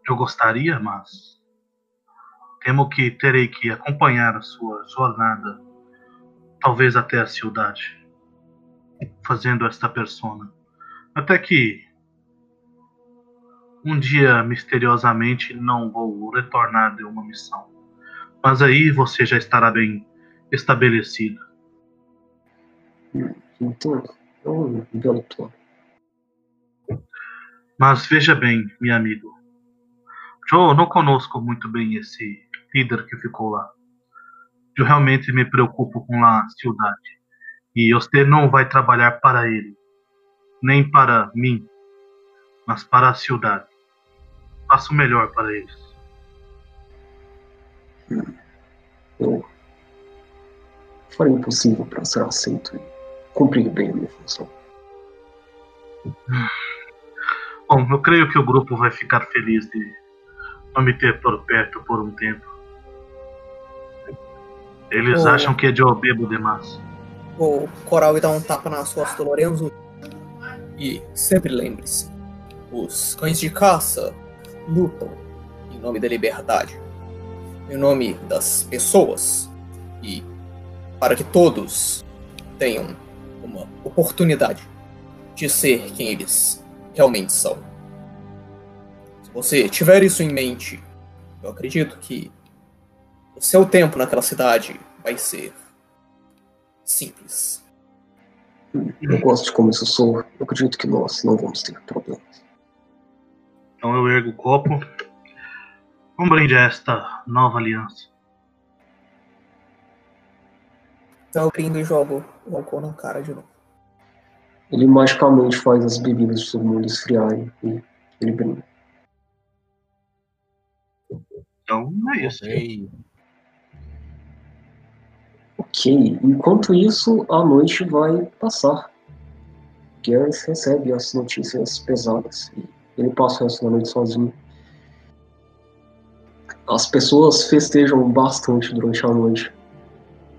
eu gostaria, mas temo que terei que acompanhar a sua jornada, talvez até a cidade, fazendo esta persona. Até que um dia, misteriosamente, não vou retornar de uma missão. Mas aí você já estará bem estabelecido. Então, é. Mas veja bem, meu amigo. Eu não conosco muito bem esse líder que ficou lá. Eu realmente me preocupo com a cidade. E você não vai trabalhar para ele, nem para mim, mas para a cidade. Faça o melhor para eles. Eu farei o possível para ser aceito e cumprir bem a minha função. Bom, eu creio que o grupo vai ficar feliz de não me ter por perto por um tempo. Eles Oh. acham que é de eu bebo demais. O Coral dá um tapa nas costas do Lorenzo. E sempre lembre-se: os cães de caça lutam em nome da liberdade, em nome das pessoas e para que todos tenham uma oportunidade de ser quem eles realmente são. Se você tiver isso em mente, eu acredito que o seu tempo naquela cidade vai ser simples. Eu gosto de como isso soa. Eu acredito que nós não vamos ter problemas. Então eu ergo o copo. Um brinde a esta nova aliança. Então eu brindo e jogo o álcool na cara de novo. Ele magicamente faz as bebidas de todo mundo esfriarem e ele brinda. Então é isso. Ei, Ok, enquanto isso, a noite vai passar. Gareth recebe as notícias pesadas e ele passa o resto da noite sozinho. As pessoas festejam bastante durante a noite.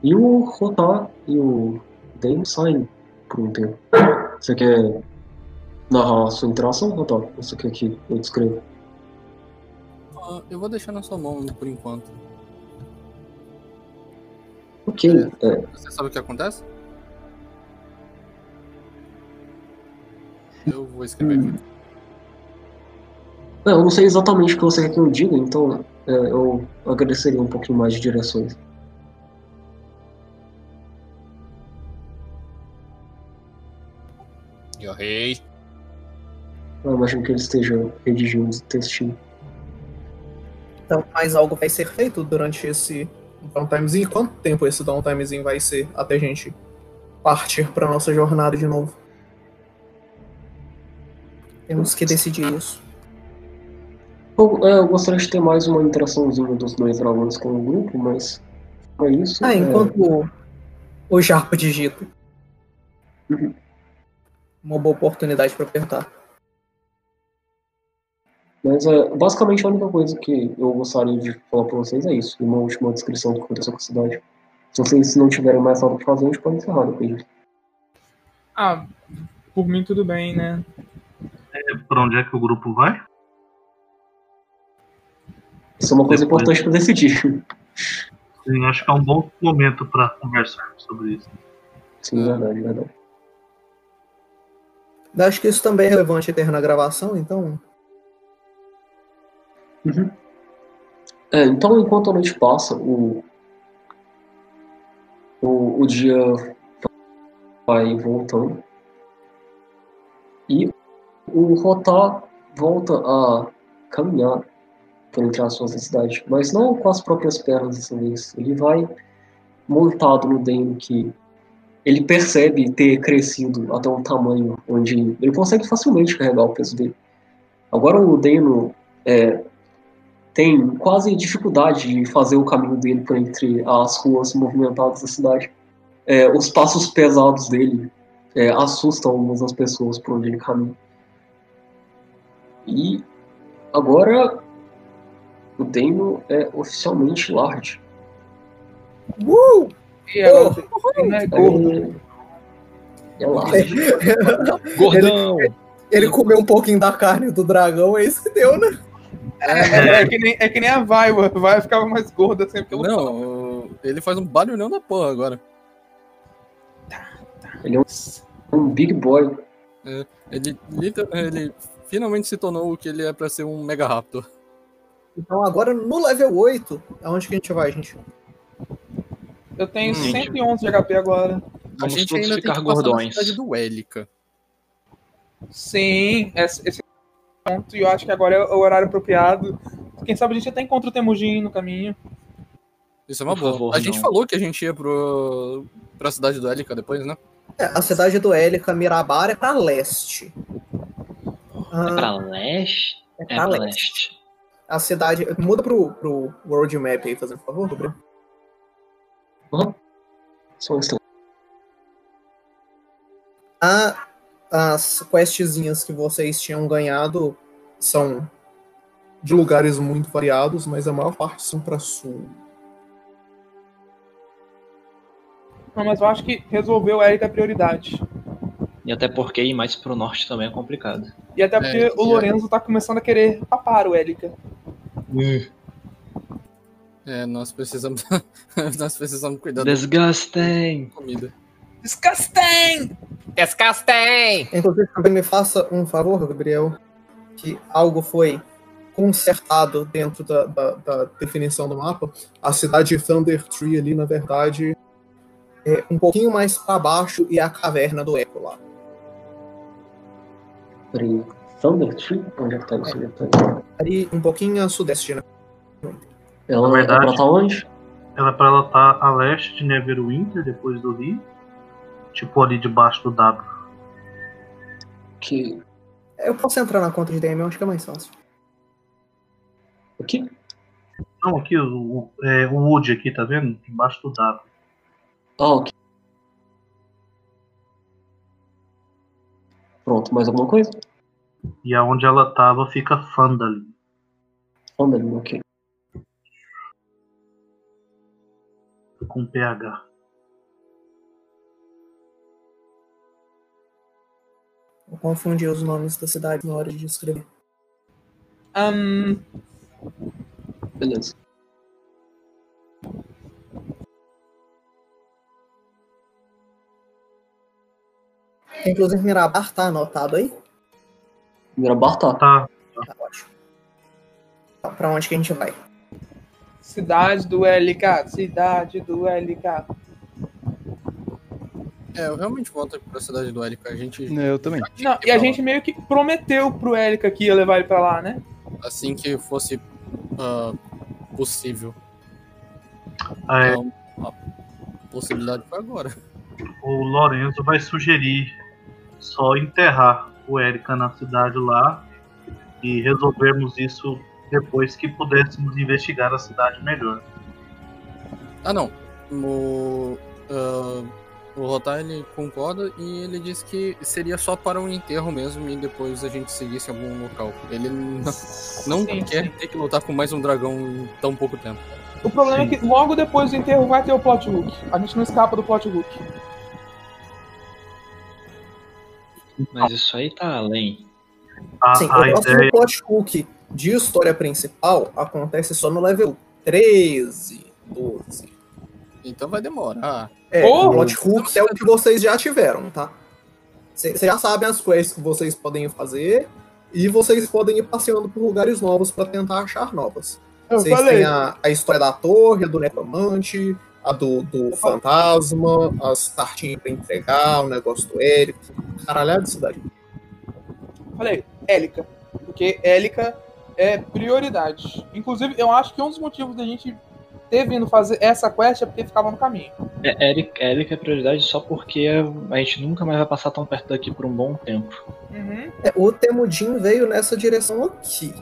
E o Rotar e o Dane saem por um tempo. Você quer narrar a sua interação, Rotar? Você quer que eu descreva? Ah, eu vou deixar na sua mão por enquanto. Ok, é, Você sabe o que acontece? Eu vou escrever aqui. É, Eu não sei exatamente o que você quer que eu diga, então é, eu agradeceria um pouquinho mais de direções. e o rei. Eu imagino que ele esteja redigindo o textinho. Então, mais algo vai ser feito durante esse downtimezinho? Quanto tempo esse downtimezinho vai ser até a gente partir para nossa jornada de novo? Temos que decidir isso. Eu, é, eu gostaria de ter mais uma interaçãozinha dos dois dragões com o grupo, mas é isso. Ah, é, enquanto o, o Jarpa digita. Uhum. Uma boa oportunidade para apertar. Mas é, basicamente a única coisa que eu gostaria de falar pra vocês é isso. Uma última descrição do que aconteceu com a cidade. Se vocês não tiverem mais nada pra fazer, a gente pode encerrar depois disso. Ah, por mim tudo bem, né? Pra onde é que o grupo vai? Isso é uma coisa Depois- importante pra decidir. Sim, acho que é um bom momento para conversar sobre isso. Sim, verdade, verdade. Acho que isso também é relevante ter na gravação, então. É, então, enquanto a noite passa, o, o, o dia vai voltando. E o Rotar volta a caminhar as suas da cidade, mas não com as próprias pernas dessa vez. Ele vai montado no Deno que ele percebe ter crescido até um tamanho onde ele consegue facilmente carregar o peso dele. Agora o Deno é, tem quase dificuldade de fazer o caminho dele por entre as ruas movimentadas da cidade. É, os passos pesados dele é, assustam algumas das pessoas por onde ele caminha. E agora o Deno é oficialmente large. Uh! E agora, né, gordo. É, é large. Gordão! Ele comeu um pouquinho da carne do dragão, é isso que deu, né? É, é que nem, é que nem a Vaiwa. A Vaiwa ficava mais gorda sempre que ela Não, ele faz um barulhão da porra agora. Ele é um, um big boy. Ele, liter- ele finalmente se tornou o que ele é pra ser um Mega Raptor. Então agora no level 8, aonde que a gente vai, gente? Eu tenho Hum. 111 de HP agora. Vamos a gente todos ainda tem ficar que passar na gordões. cidade do Élica. Sim, esse, esse é o ponto. E eu acho que agora é o horário apropriado Quem sabe a gente até encontra o Temujin no caminho. Isso é uma Por boa. favor, a gente não. falou que a gente ia pro, pra cidade do Élica depois, né? É, a cidade do Élica, Mirabar, é pra leste. Ah, É pra leste? é É pra pra leste. leste. A cidade. Muda pro, pro World Map aí, fazendo favor, Gabriel. Só um instante. A- as questzinhas que vocês tinham ganhado são de lugares muito variados, mas a maior parte são pra sul. Não, mas eu acho que resolver o Eric é prioridade. E até porque ir mais pro norte também é complicado. E até porque É, o Lorenzo tá começando a querer papar o Erika. É, nós precisamos. nós precisamos cuidar da Desgastem! comida. Disgusting! Descastem! Inclusive, também me faça um favor, Gabriel, que algo foi consertado dentro da, da- da definição do mapa. A cidade de Thunder Tree ali, na verdade, é um pouquinho mais para baixo e a caverna do Echo lá. Peraí. Thunder Tree? Onde é que tá isso? Onde é que tá? Ali um pouquinho a sudeste, né? Ela Na verdade- ela tá onde? Ela pra ela tá a leste de Neverwinter, depois do rio. Tipo ali debaixo do W. Que. Eu posso entrar na conta de DM, eu acho que é mais fácil. Aqui? Não, aqui o, o, é, o Wood aqui, tá vendo? Debaixo do W. Ah, ok. Pronto, mais alguma coisa? E aonde ela tava fica Fandalin. Fandalin, ok. Com PH. Eu confundi os nomes da cidade na hora de escrever. Ahn, Beleza. Inclusive, Mirabar tá anotado aí? Mirabar tá. Tá. Tá ótimo. Então, pra onde que a gente vai? cidade do LK, cidade do LK. É, eu realmente volto pra cidade do Élica. A gente. Eu também. Não, e a gente meio que prometeu pro Erika que ia levar ele pra lá, né? Assim que fosse ah, possível. É, Então, a possibilidade foi agora. o Lorenzo vai sugerir só enterrar o Erika na cidade lá e resolvermos isso depois que pudéssemos investigar a cidade melhor. Ah, não. O, ah, o Rotar ele concorda e ele diz que seria só para um enterro mesmo e depois a gente seguisse algum local. Ele não, não Sim, quer sim. ter que lutar com mais um dragão em tão pouco tempo. O problema é que logo depois do enterro vai ter o plot hook. A gente não escapa do plot hook. Mas isso aí tá além. A, Sim, a o próximo ideia plot hook de história principal acontece só no level 13, 12. Então vai demorar. É, Oh! o plot hook é o que vocês já tiveram, tá? Vocês já sabem as quests que vocês podem fazer e vocês podem ir passeando por lugares novos pra tentar achar novas. Vocês têm a, a história da torre, do necromante, a do, do fantasma, as cartinhas pra entregar, o negócio do Eric. Caralhada de cidade. Falei, Élica. Porque Élica é prioridade. Inclusive, eu acho que um dos motivos da gente ter vindo fazer essa quest é porque ficava no caminho. É, Eric, Eric é prioridade só porque a gente nunca mais vai passar tão perto daqui por um bom tempo. Uhum. É, o Temudin veio nessa direção aqui.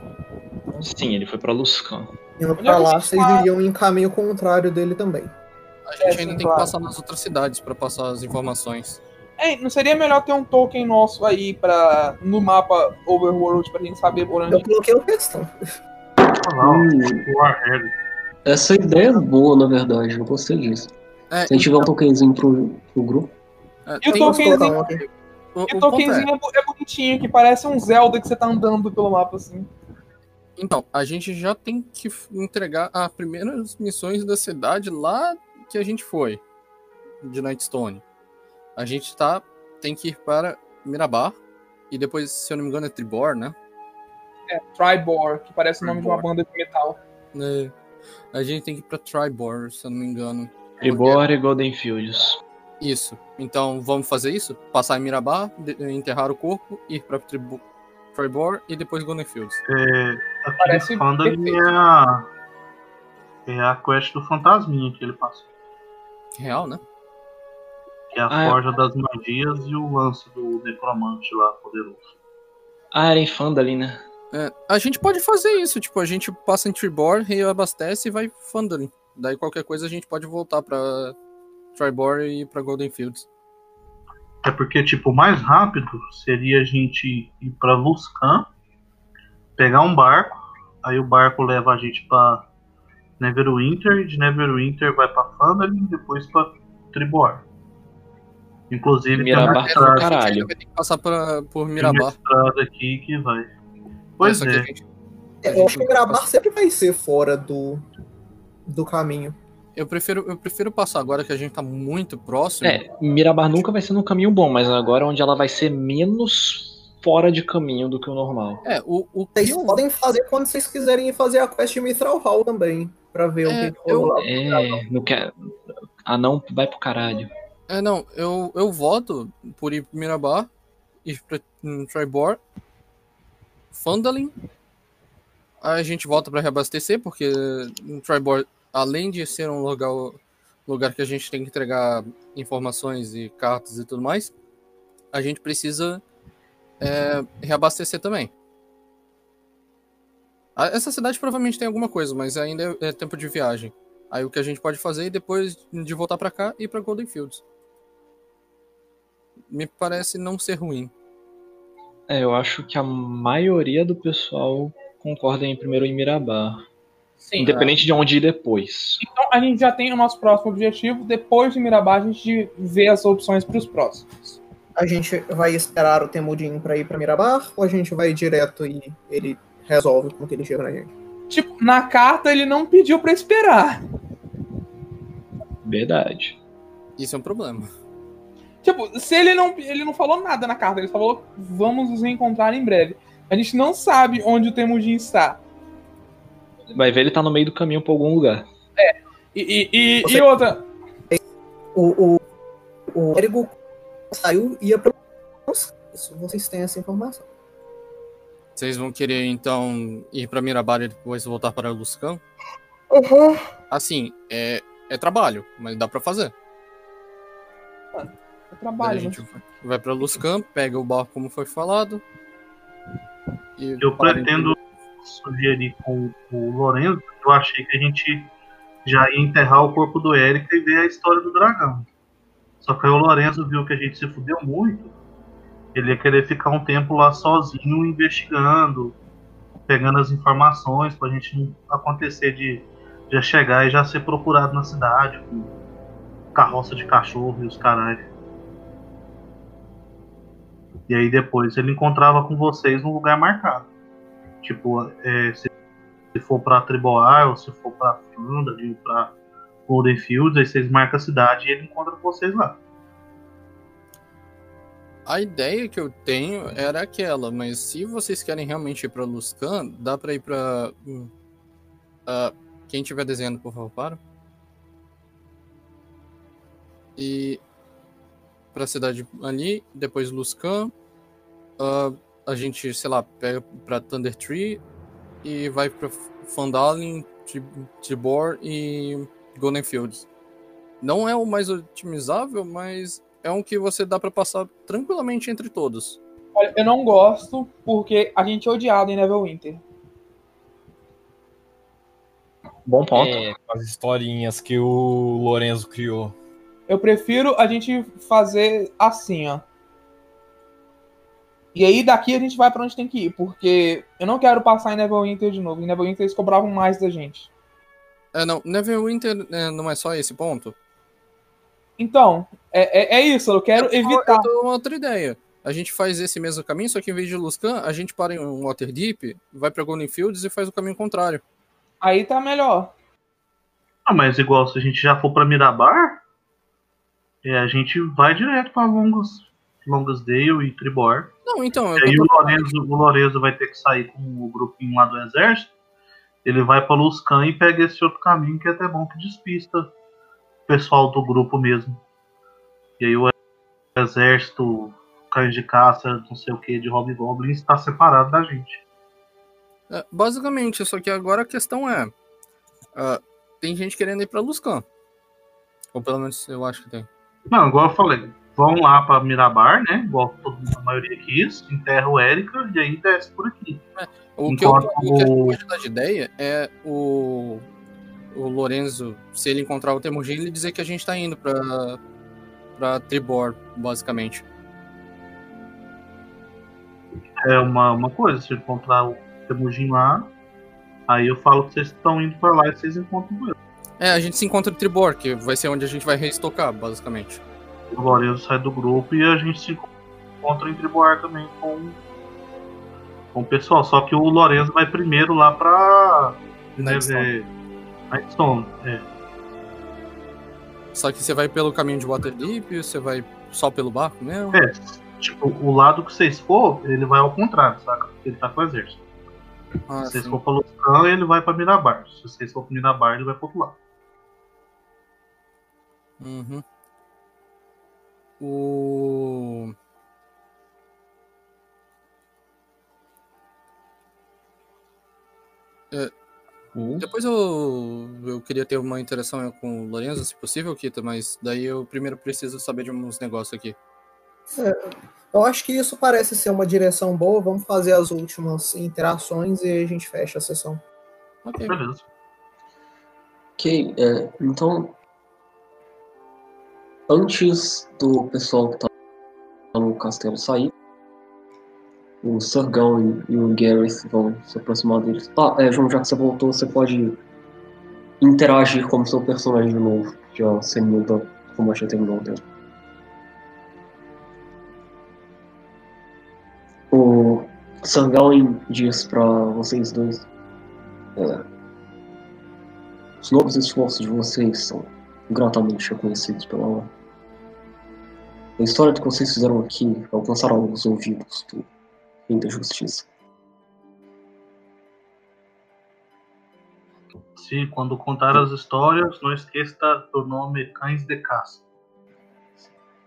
Sim, ele foi pra Luscan. Indo Onde pra é lá, vocês tá? iriam em caminho contrário dele também. A gente É, ainda sim, tem que claro. passar nas outras cidades pra passar as informações. Ei, não seria melhor ter um token nosso aí pra, no mapa Overworld pra gente saber por onde. Eu coloquei o questão. Ah, não, Hum, essa ideia é boa, na verdade. Eu gostei disso. É, Se a gente tiver um tokenzinho pro, pro grupo. é, E o tokenzinho, um o, e o é- tokenzinho é, bo- é bonitinho, que parece um Zelda que você tá andando pelo mapa assim. Então, a gente já tem que entregar as primeiras missões da cidade lá que a gente foi, de Nightstone. A gente tá, tem que ir para Mirabar, e depois, se eu não me engano, é Tribor, né? É, Tribor, que parece o nome de uma Tribor. banda de metal. É, A gente tem que ir pra Tribor, se eu não me engano. Tribor e Golden Fields. Isso. Então, vamos fazer isso? Passar em Mirabar, de- enterrar o corpo, ir pra Tribu- Tribor e depois Golden Fields. É, Aqui Parece é a. É a quest do fantasminha que ele passou. Real, né? Que é a Ah, é. Forja das Magias e o lance do necromante lá poderoso. Ah, era em Fandalin, né? É, a gente pode fazer isso, tipo, a gente passa em Tribor, reabastece e vai Fandalin. Daí qualquer coisa a gente pode voltar pra Tribor e pra Golden Fields. É porque, tipo, o mais rápido seria a gente ir pra Luscan, pegar um barco, aí o barco leva a gente pra Neverwinter, e de Neverwinter vai pra Fandalin, depois pra Tribor. Inclusive, tem uma Mirabar pro estrada, caralho. Vai ter que passar pra, por tem uma Mirabar. estrada aqui que vai. Pois é. gente- É, eu acho que o Grabar sempre vai ser fora do, do caminho. Eu prefiro, eu prefiro passar agora que a gente tá muito próximo. É, Mirabar nunca vai ser num caminho bom, mas agora é onde ela vai ser menos fora de caminho do que o normal. É, o, o Vocês podem fazer quando vocês quiserem ir fazer a quest de Mithral Hall também, pra ver o É, que que rolou lá. É, não quer. Ah, não, vai pro caralho. É, não, eu, eu voto por ir pro Mirabar, ir pra hum, Tribor, Fandalin. A gente volta pra reabastecer, porque no Tribor, além de ser um lugar, lugar que a gente tem que entregar informações e cartas e tudo mais, a gente precisa é, reabastecer também. Essa cidade provavelmente tem alguma coisa, mas ainda é, é tempo de viagem. Aí o que a gente pode fazer é depois de voltar pra cá ir pra Golden Fields. Me parece não ser ruim. É, eu acho que a maioria do pessoal concorda em primeiro em Mirabar. Sim. Independente de onde ir depois. Então a gente já tem o nosso próximo objetivo. Depois de Mirabar, a gente vê as opções para os próximos. A gente vai esperar o Temudin pra ir pra Mirabar ou a gente vai direto e ele resolve como que ele chega na gente? Tipo, na carta ele não pediu para esperar. Verdade. Isso é um problema. Tipo, se ele não, ele não falou nada na carta, ele falou vamos nos reencontrar em breve. A gente não sabe onde o Temujin está. Vai ver ele tá no meio do caminho pra algum lugar. E, e, e, Você- e outra, O, o, o Érigo saiu e ia pra. Isso, vocês têm essa informação. Vocês vão querer então ir pra Mirabar e depois voltar para Luscan? Assim, é, é trabalho, mas dá pra fazer. é Daí trabalho. a né? gente vai pra Luscan, pega o barco como foi falado. E Eu para pretendo sugerir com o Lorenzo, eu achei que a gente já ia enterrar o corpo do Eric e ver a história do dragão. Só que aí o Lorenzo viu que a gente se fudeu muito. Ele ia querer ficar um tempo lá sozinho investigando, pegando as informações pra gente não acontecer de já chegar e já ser procurado na cidade com carroça de cachorro e os caralho. E aí depois ele encontrava com vocês num lugar marcado. Tipo, é, se, se for pra Triboar ou se for pra ou pra Golden Fields, aí vocês marcam a cidade e ele encontra com vocês lá. A ideia que eu tenho era aquela, mas se vocês querem realmente ir pra Luscan, dá pra ir pra. ah, quem tiver desenhando, por favor, para. E. Pra cidade ali, depois Luscan. ah, a gente, sei lá, pega pra Thunder Tree e vai pra Fandalin, Tribor e Golden Fields. Não é o mais otimizável, mas é um que você dá pra passar tranquilamente entre todos. Olha, eu não gosto porque a gente é odiado em Neverwinter. Bom ponto. É, as historinhas que o Lorenzo criou. Eu prefiro a gente fazer assim, ó. E aí daqui a gente vai pra onde tem que ir, porque eu não quero passar em Neverwinter de novo. Em Neverwinter eles cobravam mais da gente. É, não, Neverwinter é, não é só esse ponto. Então, é, é, é isso, eu quero evitar. Eu tô uma outra ideia. A gente faz esse mesmo caminho, só que em vez de Luscan, a gente para em um Waterdeep, vai pra Golden Fields e faz o caminho contrário. Aí tá melhor. Ah, mas igual se a gente já for pra Mirabar, é, a gente vai direto pra Longas, Longasdale e Tribor. Não, então, E eu aí o Lorenzo, o Lorenzo vai ter que sair com o grupinho lá do exército. Ele vai pra Luscan e pega esse outro caminho que é até bom que despista o pessoal do grupo mesmo. E aí o exército, cães de caça, não sei o que, de Hobgoblins está separado da gente. É, basicamente, só que agora a questão é. ah, tem gente querendo ir pra Luscan. Ou pelo menos eu acho que tem. Não, igual eu falei, vão lá pra Mirabar, né? Igual a maioria quis, enterra o Erika e aí desce por aqui. O que, eu, Enquanto o que o- pode dar de ideia é o, o Lorenzo, se ele encontrar o Temujin, ele dizer que a gente tá indo pra, pra Tribor, basicamente. É uma, uma coisa, se encontrar o Temujin lá, aí eu falo que vocês estão indo pra lá e vocês encontram ele. É, a gente se encontra em Tribor, que vai ser onde a gente vai reestocar, basicamente. O Lourenço sai do grupo e a gente se encontra em Triboar também com, com o pessoal. Só que o Lourenço vai primeiro lá pra. Nightstone. Nightstone, é. Só que você vai pelo caminho de Waterdeep, você vai só pelo barco mesmo? É, tipo, o lado que vocês for, ele vai ao contrário, saca? Porque ele tá com o exército. Ah, Se vocês for pra Luscan, ele vai pra Mirabar. Se vocês for pra Mirabar, ele vai pro outro lado. Uhum. O. É, Depois eu, eu queria ter uma interação com o Lorenzo, se possível, Kita, mas daí eu primeiro preciso saber de uns negócios aqui. Eu acho que isso parece ser uma direção boa. Vamos fazer as últimas interações e a gente fecha a sessão. Ok. Beleza. Ok, é, então. Antes do pessoal que tá no castelo sair, o Sargão e, e o Gareth vão se aproximar deles. Ah, é, João, já que você voltou, você pode interagir como seu personagem de novo. Já você muda como já terminou tempo. O Sargão diz pra vocês dois. é, os novos esforços de vocês são gratamente reconhecidos pela ordem. A história do que vocês fizeram aqui alcançará os ouvidos do Rei da Justiça. Se quando contar as histórias, não esqueça do nome Cães de Caça.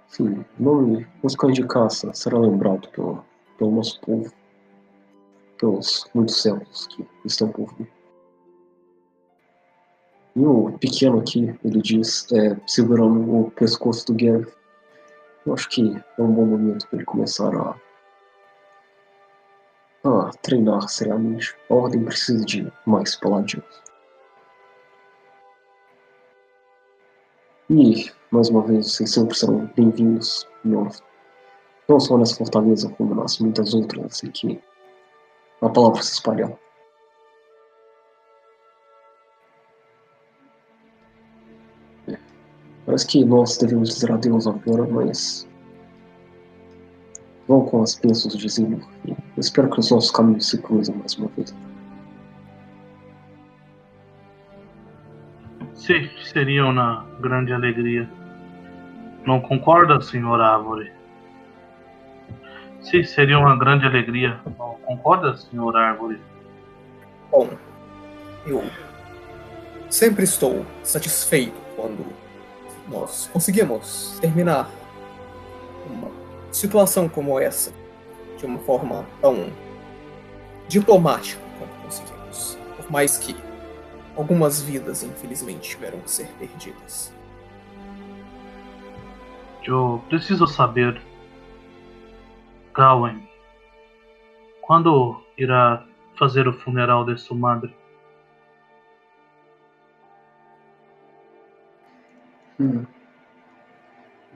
Sim, o nome Os Cães de Caça será lembrado pelo, pelo nosso povo, pelos muitos séculos que estão por vir. E o pequeno aqui, ele diz, é, segurando o pescoço do Gareth, eu acho que é um bom momento para ele começar a, a treinar seriamente. A Ordem precisa de mais paladinos. E, mais uma vez, vocês sempre serão bem-vindos, não, não só nessa fortaleza, como nas muitas outras, assim que a palavra se espalhar. Parece que nós devemos dizer adeus agora, mas. Vão com as bênçãos de Zimmer. e espero que os nossos caminhos se cruzem mais uma vez. Sim, seria uma grande alegria. Não concorda, senhor Árvore? Sim, seria uma grande alegria. Não concorda, senhor Árvore? Bom, eu sempre estou satisfeito quando nós conseguimos terminar uma situação como essa de uma forma tão diplomática quanto conseguimos. Por mais que algumas vidas, infelizmente, tiveram que ser perdidas. Eu preciso saber, Gawain, quando irá fazer o funeral de sua madre? Hum.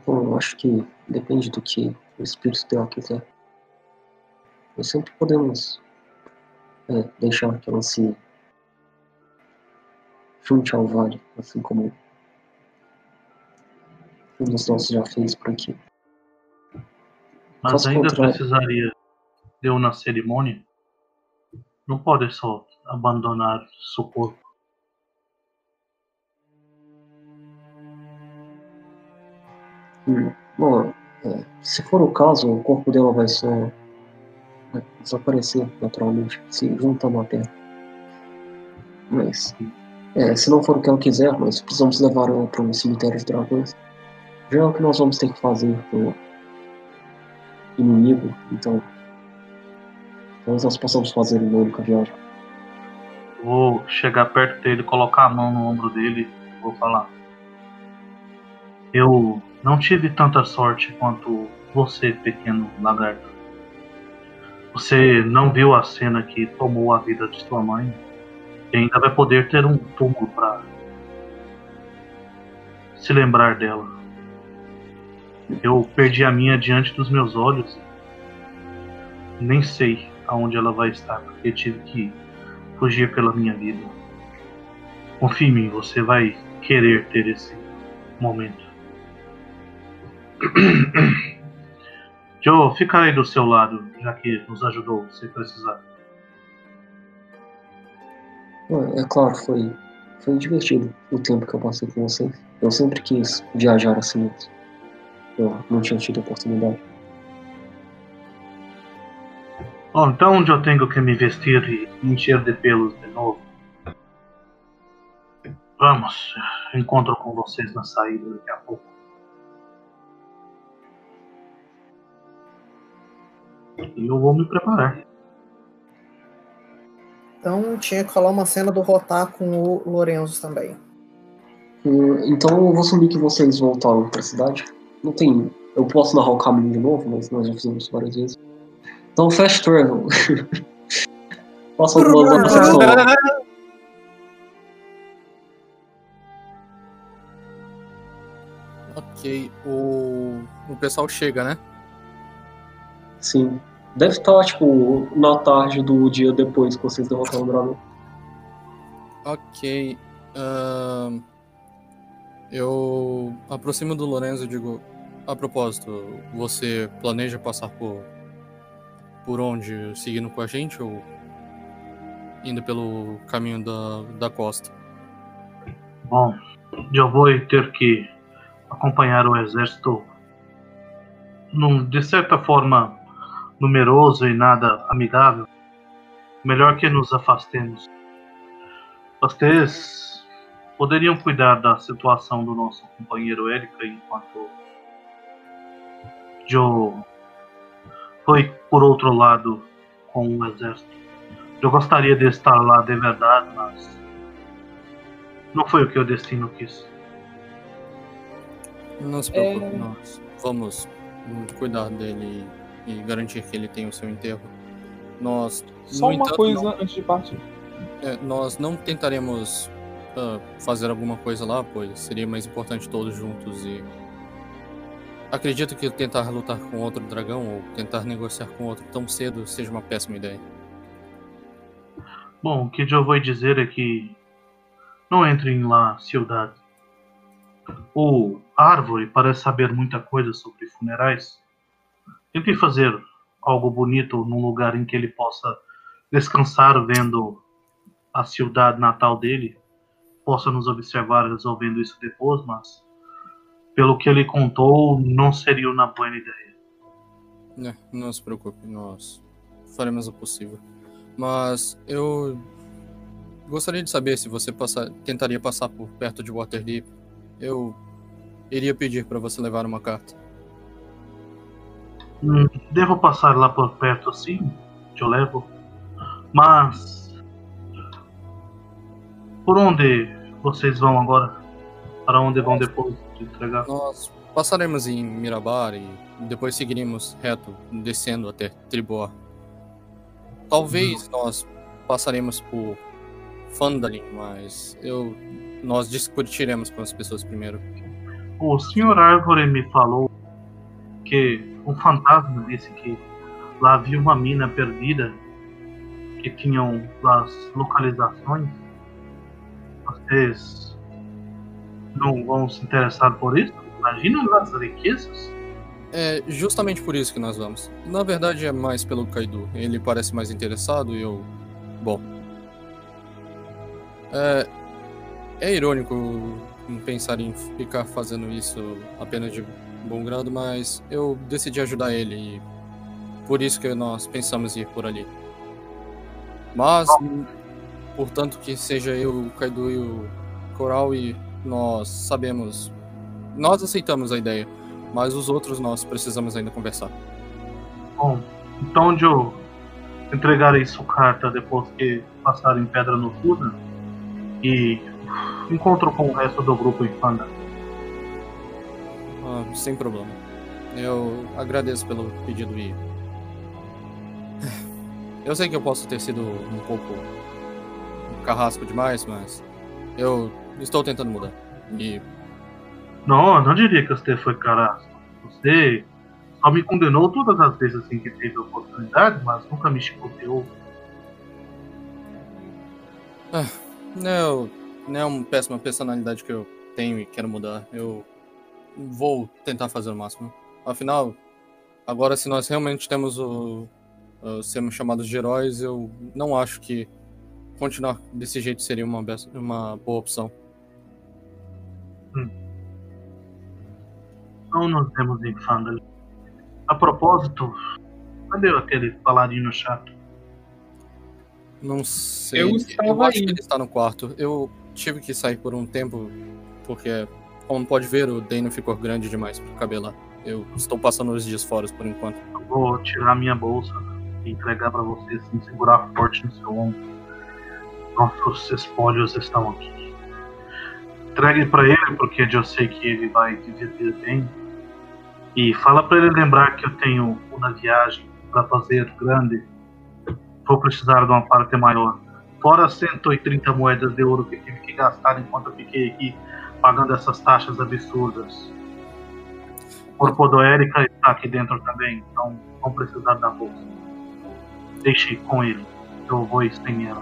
Bom, eu acho que depende do que o espírito dela quiser. Nós sempre podemos é, deixar que ela se junte ao vale, assim como um dos nossos já fez por aqui. Mas Caso ainda contrário- precisaria de uma cerimônia? Não pode só abandonar seu corpo. Hum, Bom, é, se for o caso, o corpo dela vai só desaparecer naturalmente, se juntar à terra. Mas, é, se não for o que ela quiser, nós precisamos levar ela para um cemitério de dragões. Já é o que nós vamos ter que fazer pro inimigo, então talvez nós possamos fazer uma única viagem. Vou chegar perto dele, colocar a mão no ombro dele e vou falar. Eu não tive tanta sorte quanto você, pequeno lagarto. Você não viu a cena que tomou a vida de sua mãe e ainda vai poder ter um túmulo para se lembrar dela. Eu perdi a minha diante dos meus olhos. Nem sei aonde ela vai estar, porque tive que fugir pela minha vida. Confie em mim, você vai querer ter esse momento. Joe, fica aí do seu lado, já que nos ajudou, se precisar. É claro, foi, foi divertido o tempo que eu passei com vocês. Eu sempre quis viajar assim antes. Eu não tinha tido oportunidade. Bom, então onde eu tenho que me vestir e encher de pelos de novo? Vamos, encontro com vocês na saída daqui a pouco. E eu vou me preparar. Então tinha que rolar uma cena do Rotar com o Lorenzo também. Hum, Então eu vou assumir que vocês voltaram pra cidade. Não tem. Eu posso narrar o caminho de novo, mas nós já fizemos isso várias vezes. Então, fast travel. Faça algumas anotações. Ok, o, o pessoal chega, né? Sim. Deve estar, tipo, na tarde do dia depois que vocês derrotaram o dragão. Ok. ahn, eu aproximo do Lorenzo e digo: A propósito, você planeja passar por. por onde? Seguindo com a gente ou indo pelo caminho da, da costa? Bom, eu vou ter que acompanhar o exército num, de certa forma numeroso e nada amigável. Melhor que nos afastemos. Vocês poderiam cuidar da situação do nosso companheiro Erika enquanto Joe foi por outro lado com o exército. Eu gostaria de estar lá de verdade, mas não foi o que o destino quis. Não se preocupe, É. nós vamos cuidar dele e garantir que ele tenha o seu enterro. Nós, Só no uma entanto, coisa não- antes de partir. É, nós não tentaremos ah, fazer alguma coisa lá, pois seria mais importante todos juntos e. Acredito que tentar lutar com outro dragão ou tentar negociar com outro tão cedo seja uma péssima ideia. Bom, o que eu vou dizer é que não entrem lá, cidade. O Árvore parece saber muita coisa sobre funerais. Tente fazer algo bonito num lugar em que ele possa descansar vendo a cidade natal dele. Possa nos observar resolvendo isso depois, mas pelo que ele contou, não seria uma boa ideia. É, não se preocupe, nós faremos o possível. Mas eu gostaria de saber se você passar, tentaria passar por perto de Waterdeep. Eu iria pedir para você levar uma carta. Hum, devo passar lá por perto assim, te eu levo. Mas por onde vocês vão agora? Para onde vão depois de entregar? Nós passaremos em Mirabar e depois seguiremos reto, descendo até Tribor. Talvez nós passaremos por Fandalin, mas eu nós discutiremos com as pessoas primeiro. O senhor Árvore me falou que um fantasma disse que lá havia uma mina perdida que tinham as localizações. Vocês não vão se interessar por isso? Imagina as riquezas. É justamente por isso que nós vamos. Na verdade é mais pelo Kaido. Ele parece mais interessado e eu. Bom. É, é irônico pensar em ficar fazendo isso apenas de bom grado, mas eu decidi ajudar ele e por isso que nós pensamos ir por ali. Mas, portanto, que seja eu, o Kaido e o Coral e nós sabemos. Nós aceitamos a ideia, mas os outros nós precisamos ainda conversar. Bom, então onde eu entregarei sua carta depois que passar em Pedra Noturna e encontro com o resto do grupo em Fanda. Ah, sem problema. Eu agradeço pelo pedido e. Eu sei que eu posso ter sido um pouco carrasco demais, mas eu estou tentando mudar. E Não, não diria que você foi carasco. Você só me condenou todas as vezes assim que teve oportunidade, mas nunca me chicoteou. não, não é uma péssima personalidade que eu tenho e quero mudar. Eu vou tentar fazer o máximo. Afinal, agora se nós realmente temos o, o sermos chamados de heróis, eu não acho que continuar desse jeito seria uma, uma boa opção. Não nos vemos em Fandal. A propósito, cadê aquele paladino chato? Não sei. Eu Eu, estava acho aí. que ele está no quarto. Eu tive que sair por um tempo, porque, como pode ver, o Dano ficou grande demais para caber lá. Eu estou passando os dias fora por enquanto. Eu vou tirar minha bolsa e entregar pra você assim, segurar forte no seu ombro. Nossos espólios estão aqui. Entregue pra ele, porque eu sei que ele vai dividir bem. E fala pra ele lembrar que eu tenho uma viagem pra fazer grande. Vou precisar de uma parte maior. Fora 130 moedas de ouro que tive que gastar enquanto eu fiquei aqui pagando essas taxas absurdas. O corpo do Erika está aqui dentro também, então vão precisar da bolsa. Deixe com ele. Eu vou sem ela.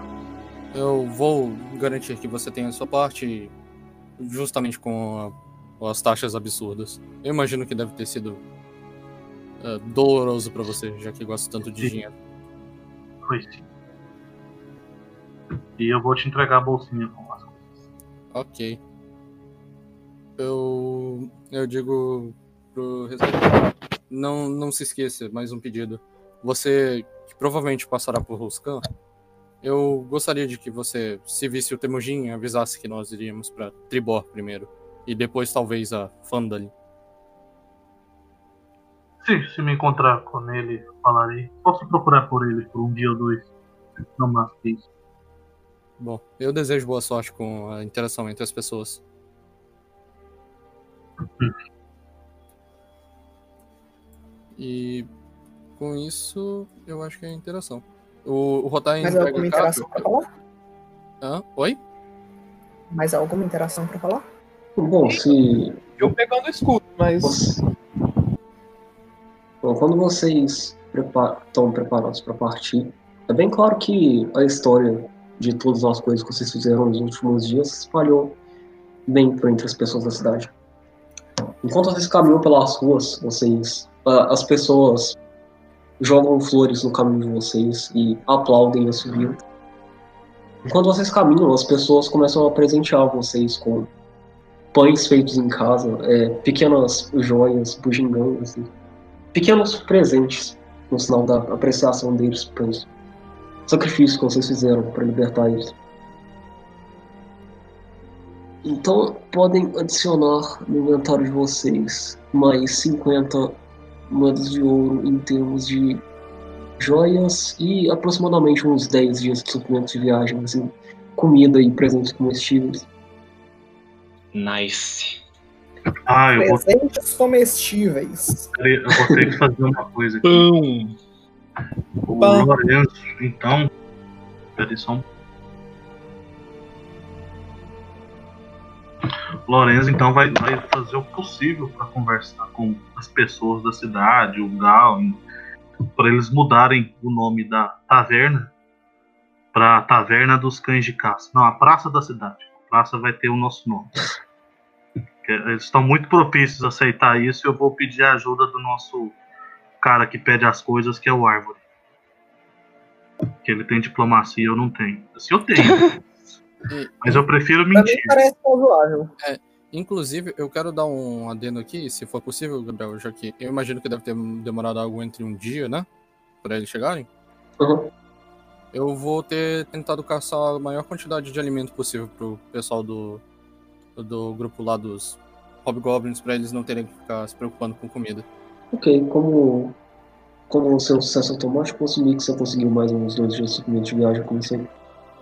Eu vou garantir que você tenha a sua parte, justamente com a- as taxas absurdas. Eu imagino que deve ter sido é, doloroso para você, já que gosta tanto de Sim. dinheiro. Foi sim. E eu vou te entregar a bolsinha com as coisas. Ok. Eu, eu digo pro não, não se esqueça, mais um pedido. Você, que provavelmente passará por Ruskan, eu gostaria de que você, se visse o Temujin, avisasse que nós iríamos para Tribor primeiro. E depois talvez a Fandalin. Sim, se me encontrar com ele, falarei. Posso procurar por ele por um dia ou dois. Não mais que isso. Bom, eu desejo boa sorte com a interação entre as pessoas. E com isso, eu acho que é a interação. O, o Rotain alguma o interação pra falar? Hã? Oi? Mais alguma interação pra falar? Bom, se Eu pegando o escudo, mas. Bom, quando vocês prepa- estão preparados para partir, é bem claro que a história de todas as coisas que vocês fizeram nos últimos dias se espalhou bem por entre as pessoas da cidade. Enquanto vocês caminham pelas ruas, vocês, ah, as pessoas jogam flores no caminho de vocês e aplaudem a subida. Enquanto vocês caminham, as pessoas começam a presentear vocês com pães feitos em casa, é, pequenas joias, bugigangas, assim, pequenos presentes no sinal da apreciação deles pelos sacrifícios que vocês fizeram para libertar eles. Então podem adicionar no inventário de vocês mais 50 moedas de ouro em termos de joias e aproximadamente uns 10 dias de suprimentos de viagem, assim, comida e presentes comestíveis. Nice. Ah, eu vou, Presentes comestíveis. eu vou ter que fazer uma coisa aqui. Pão. O Pão. Lourenço, então. Peraí só um. O Lourenço, então, vai, vai fazer o possível para conversar com as pessoas da cidade, o Gal, para eles mudarem o nome da taverna para Taverna dos Cães de Caça. Não, a Praça da Cidade. A praça vai ter o nosso nome. Eles estão muito propícios a aceitar isso eu vou pedir a ajuda do nosso cara que pede as coisas, que é o Árvore. Que ele tem diplomacia, eu não tenho. Assim eu tenho. E, Mas eu prefiro mentir. parece razoável. inclusive, eu quero dar um adendo aqui, se for possível, Gabriel, já que eu imagino que deve ter demorado algo entre um dia, né? Para eles chegarem. Uhum. Eu vou ter tentado caçar a maior quantidade de alimento possível pro pessoal do, do grupo lá dos Hobgoblins, pra eles não terem que ficar se preocupando com comida. Ok, como, como o seu sucesso automático, eu assumi que você conseguiu mais uns dois dias de suprimento de viagem, como sempre.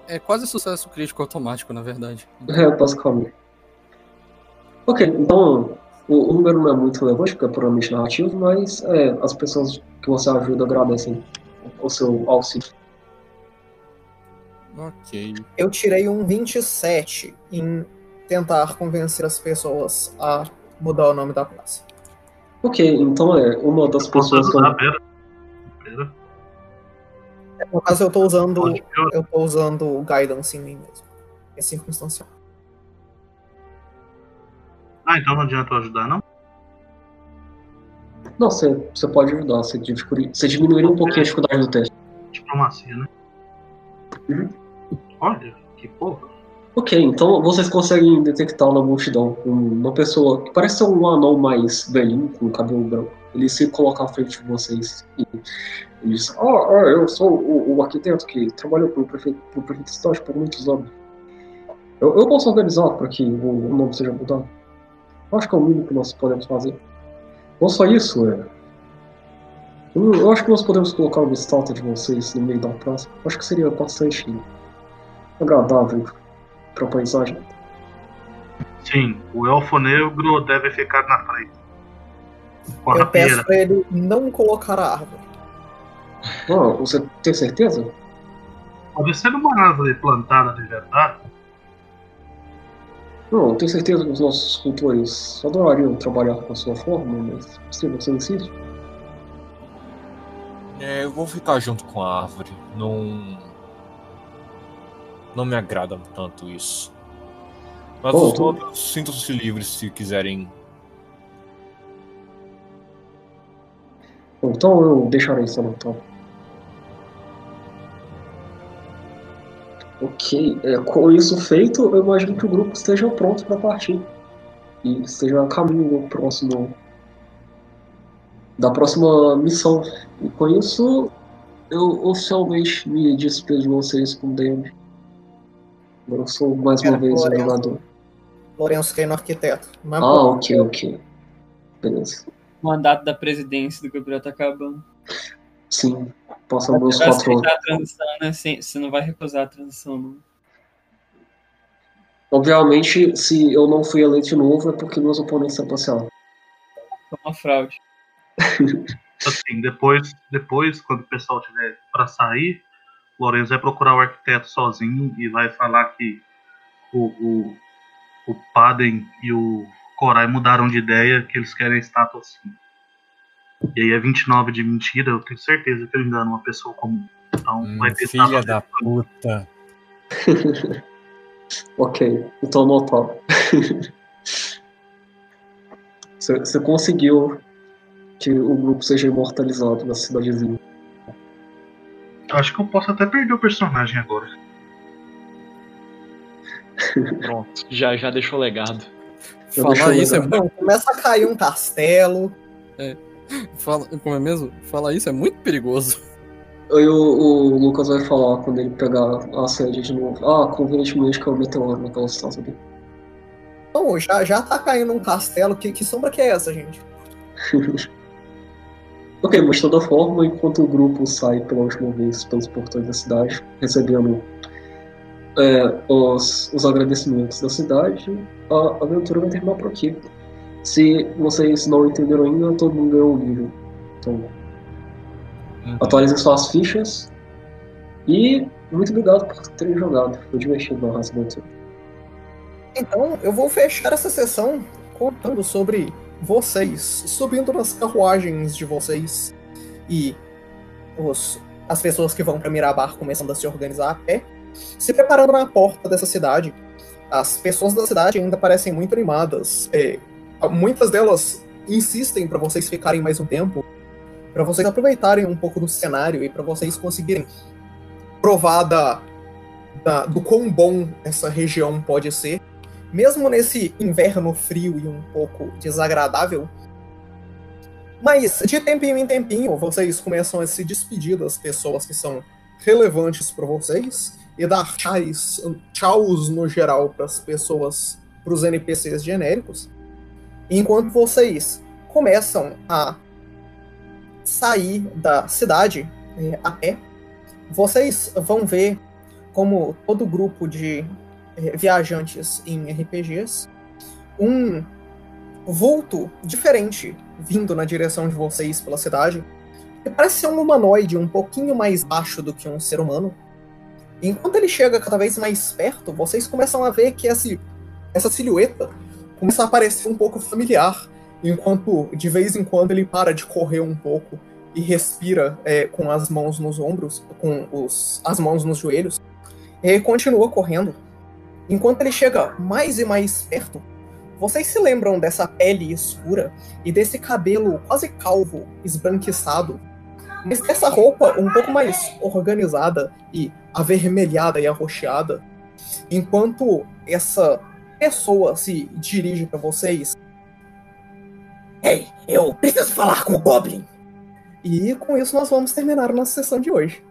É quase sucesso crítico automático, na verdade. É, basicamente. Ok, então o, o número não é muito relevante, porque é puramente narrativo, mas é, as pessoas que você ajuda agradecem o seu auxílio. Ok. Eu tirei um 27 em tentar convencer as pessoas a mudar o nome da classe. Ok, então é uma das Posso pessoas eu- pera. Pera. No caso, eu tô usando. Eu tô usando o guidance em mim mesmo. É circunstancial. Ah, então não adianta eu ajudar, não? Não, você, você pode ajudar, você, dificuli- você diminuiria um pouquinho a dificuldade do teste. Diplomacia, né? Uhum. Olha, que porra. Ok, então vocês conseguem detectar na multidão uma pessoa que parece ser um anão mais velhinho, com cabelo branco. Ele se coloca à frente de vocês e diz: Ah, ah, eu sou o, o arquiteto que trabalhou para o prefeito, prefeito por muitos anos. Eu, eu posso organizar para que o, o nome seja mudado. Eu acho que é o mínimo que nós podemos fazer. Não só isso, é. Eu, eu acho que nós podemos colocar uma estátua de vocês no meio da praça. Eu acho que seria bastante agradável para a paisagem. Sim, o elfo negro deve ficar na frente. Com a Eu peço rapieira. pra ele não colocar a árvore. Ah, você tem certeza? Pode ser uma árvore plantada de verdade. Não, eu tenho certeza que os nossos cultores adorariam trabalhar com a sua forma, mas se você insiste. É, eu vou ficar junto com a árvore. Não. Não me agrada tanto isso. Mas Bom, os tu- outros sintam-se livres se quiserem. Então eu deixarei isso anotado. Ok, é, com isso feito, eu imagino que o grupo esteja pronto para partir. E esteja a caminho do próximo. da próxima missão. E com isso, eu oficialmente me despeço de vocês com o DM. Agora eu sou mais uma Era vez um Lourenço. jogador. Lourenço Keno Arquiteto. Ah, ok, ok. Beleza. O mandato da presidência do campeonato tá acabando. Sim, passamos os Vai quatro a transição, né? Sim, Você não vai recusar a transição, não. Obviamente, se eu não fui eleito de novo, é porque meus oponentes trapacearam. Foi uma fraude. Assim, depois, depois, quando o pessoal tiver para sair, o Lourenço vai procurar o arquiteto sozinho e vai falar que o, o, o Paden e o Korai mudaram de ideia, que eles querem a estátua assim. E aí é 29 de mentira, eu tenho certeza que eu engano uma pessoa comum. Então Hum, vai ter filha da puta. Ok, então anotado. Você você conseguiu que o grupo seja imortalizado na cidadezinha. Acho que eu posso até perder o personagem agora. Pronto, já, já deixou legado. Falar isso é. Não, começa a cair um castelo. Fala, como é mesmo? Falar isso é muito perigoso. Aí o, o Lucas vai falar quando ele pegar a sede de novo. Ah, convenientemente que é o meteoro naquela estátua ali. Não, já, já tá caindo um castelo. Que, que sombra que é essa, gente? Ok, mas de toda forma, enquanto o grupo sai pela última vez pelos portões da cidade, recebendo é, os, os agradecimentos da cidade, a aventura vai terminar por aqui. Se vocês não entenderam ainda, todo mundo ganhou um nível. Então, Uhum. atualizem suas fichas. E muito obrigado por terem jogado. Foi divertido narrar essa aventura. Então, eu vou fechar essa sessão contando sobre vocês subindo nas carruagens de vocês e os, as pessoas que vão para Mirabar começando a se organizar a pé, se preparando na porta dessa cidade. As pessoas da cidade ainda parecem muito animadas. é, muitas delas insistem para vocês ficarem mais um tempo, para vocês aproveitarem um pouco do cenário e para vocês conseguirem provar da, da- do quão bom essa região pode ser mesmo nesse inverno frio e um pouco desagradável. Mas de tempinho em tempinho, vocês começam a se despedir das pessoas que são relevantes para vocês e dar tchais, tchauz no geral para as pessoas, para os NPCs genéricos. Enquanto vocês começam a sair da cidade é, a pé, vocês vão ver como todo grupo de eh, viajantes em RPGs, um vulto diferente vindo na direção de vocês pela cidade. Que parece ser um humanoide um pouquinho mais baixo do que um ser humano. Enquanto ele chega cada vez mais perto, vocês começam a ver que esse, essa silhueta começa a parecer um pouco familiar, enquanto de vez em quando ele para de correr um pouco e respira é, com as mãos nos ombros, com os, as mãos nos joelhos, e continua correndo. Enquanto ele chega mais e mais perto, vocês se lembram dessa pele escura e desse cabelo quase calvo, esbranquiçado, mas dessa roupa um pouco mais organizada e avermelhada e arroxeada, enquanto essa pessoa se dirige para vocês. Ei, eu preciso falar com o Goblin! E com isso nós vamos terminar a nossa sessão de hoje.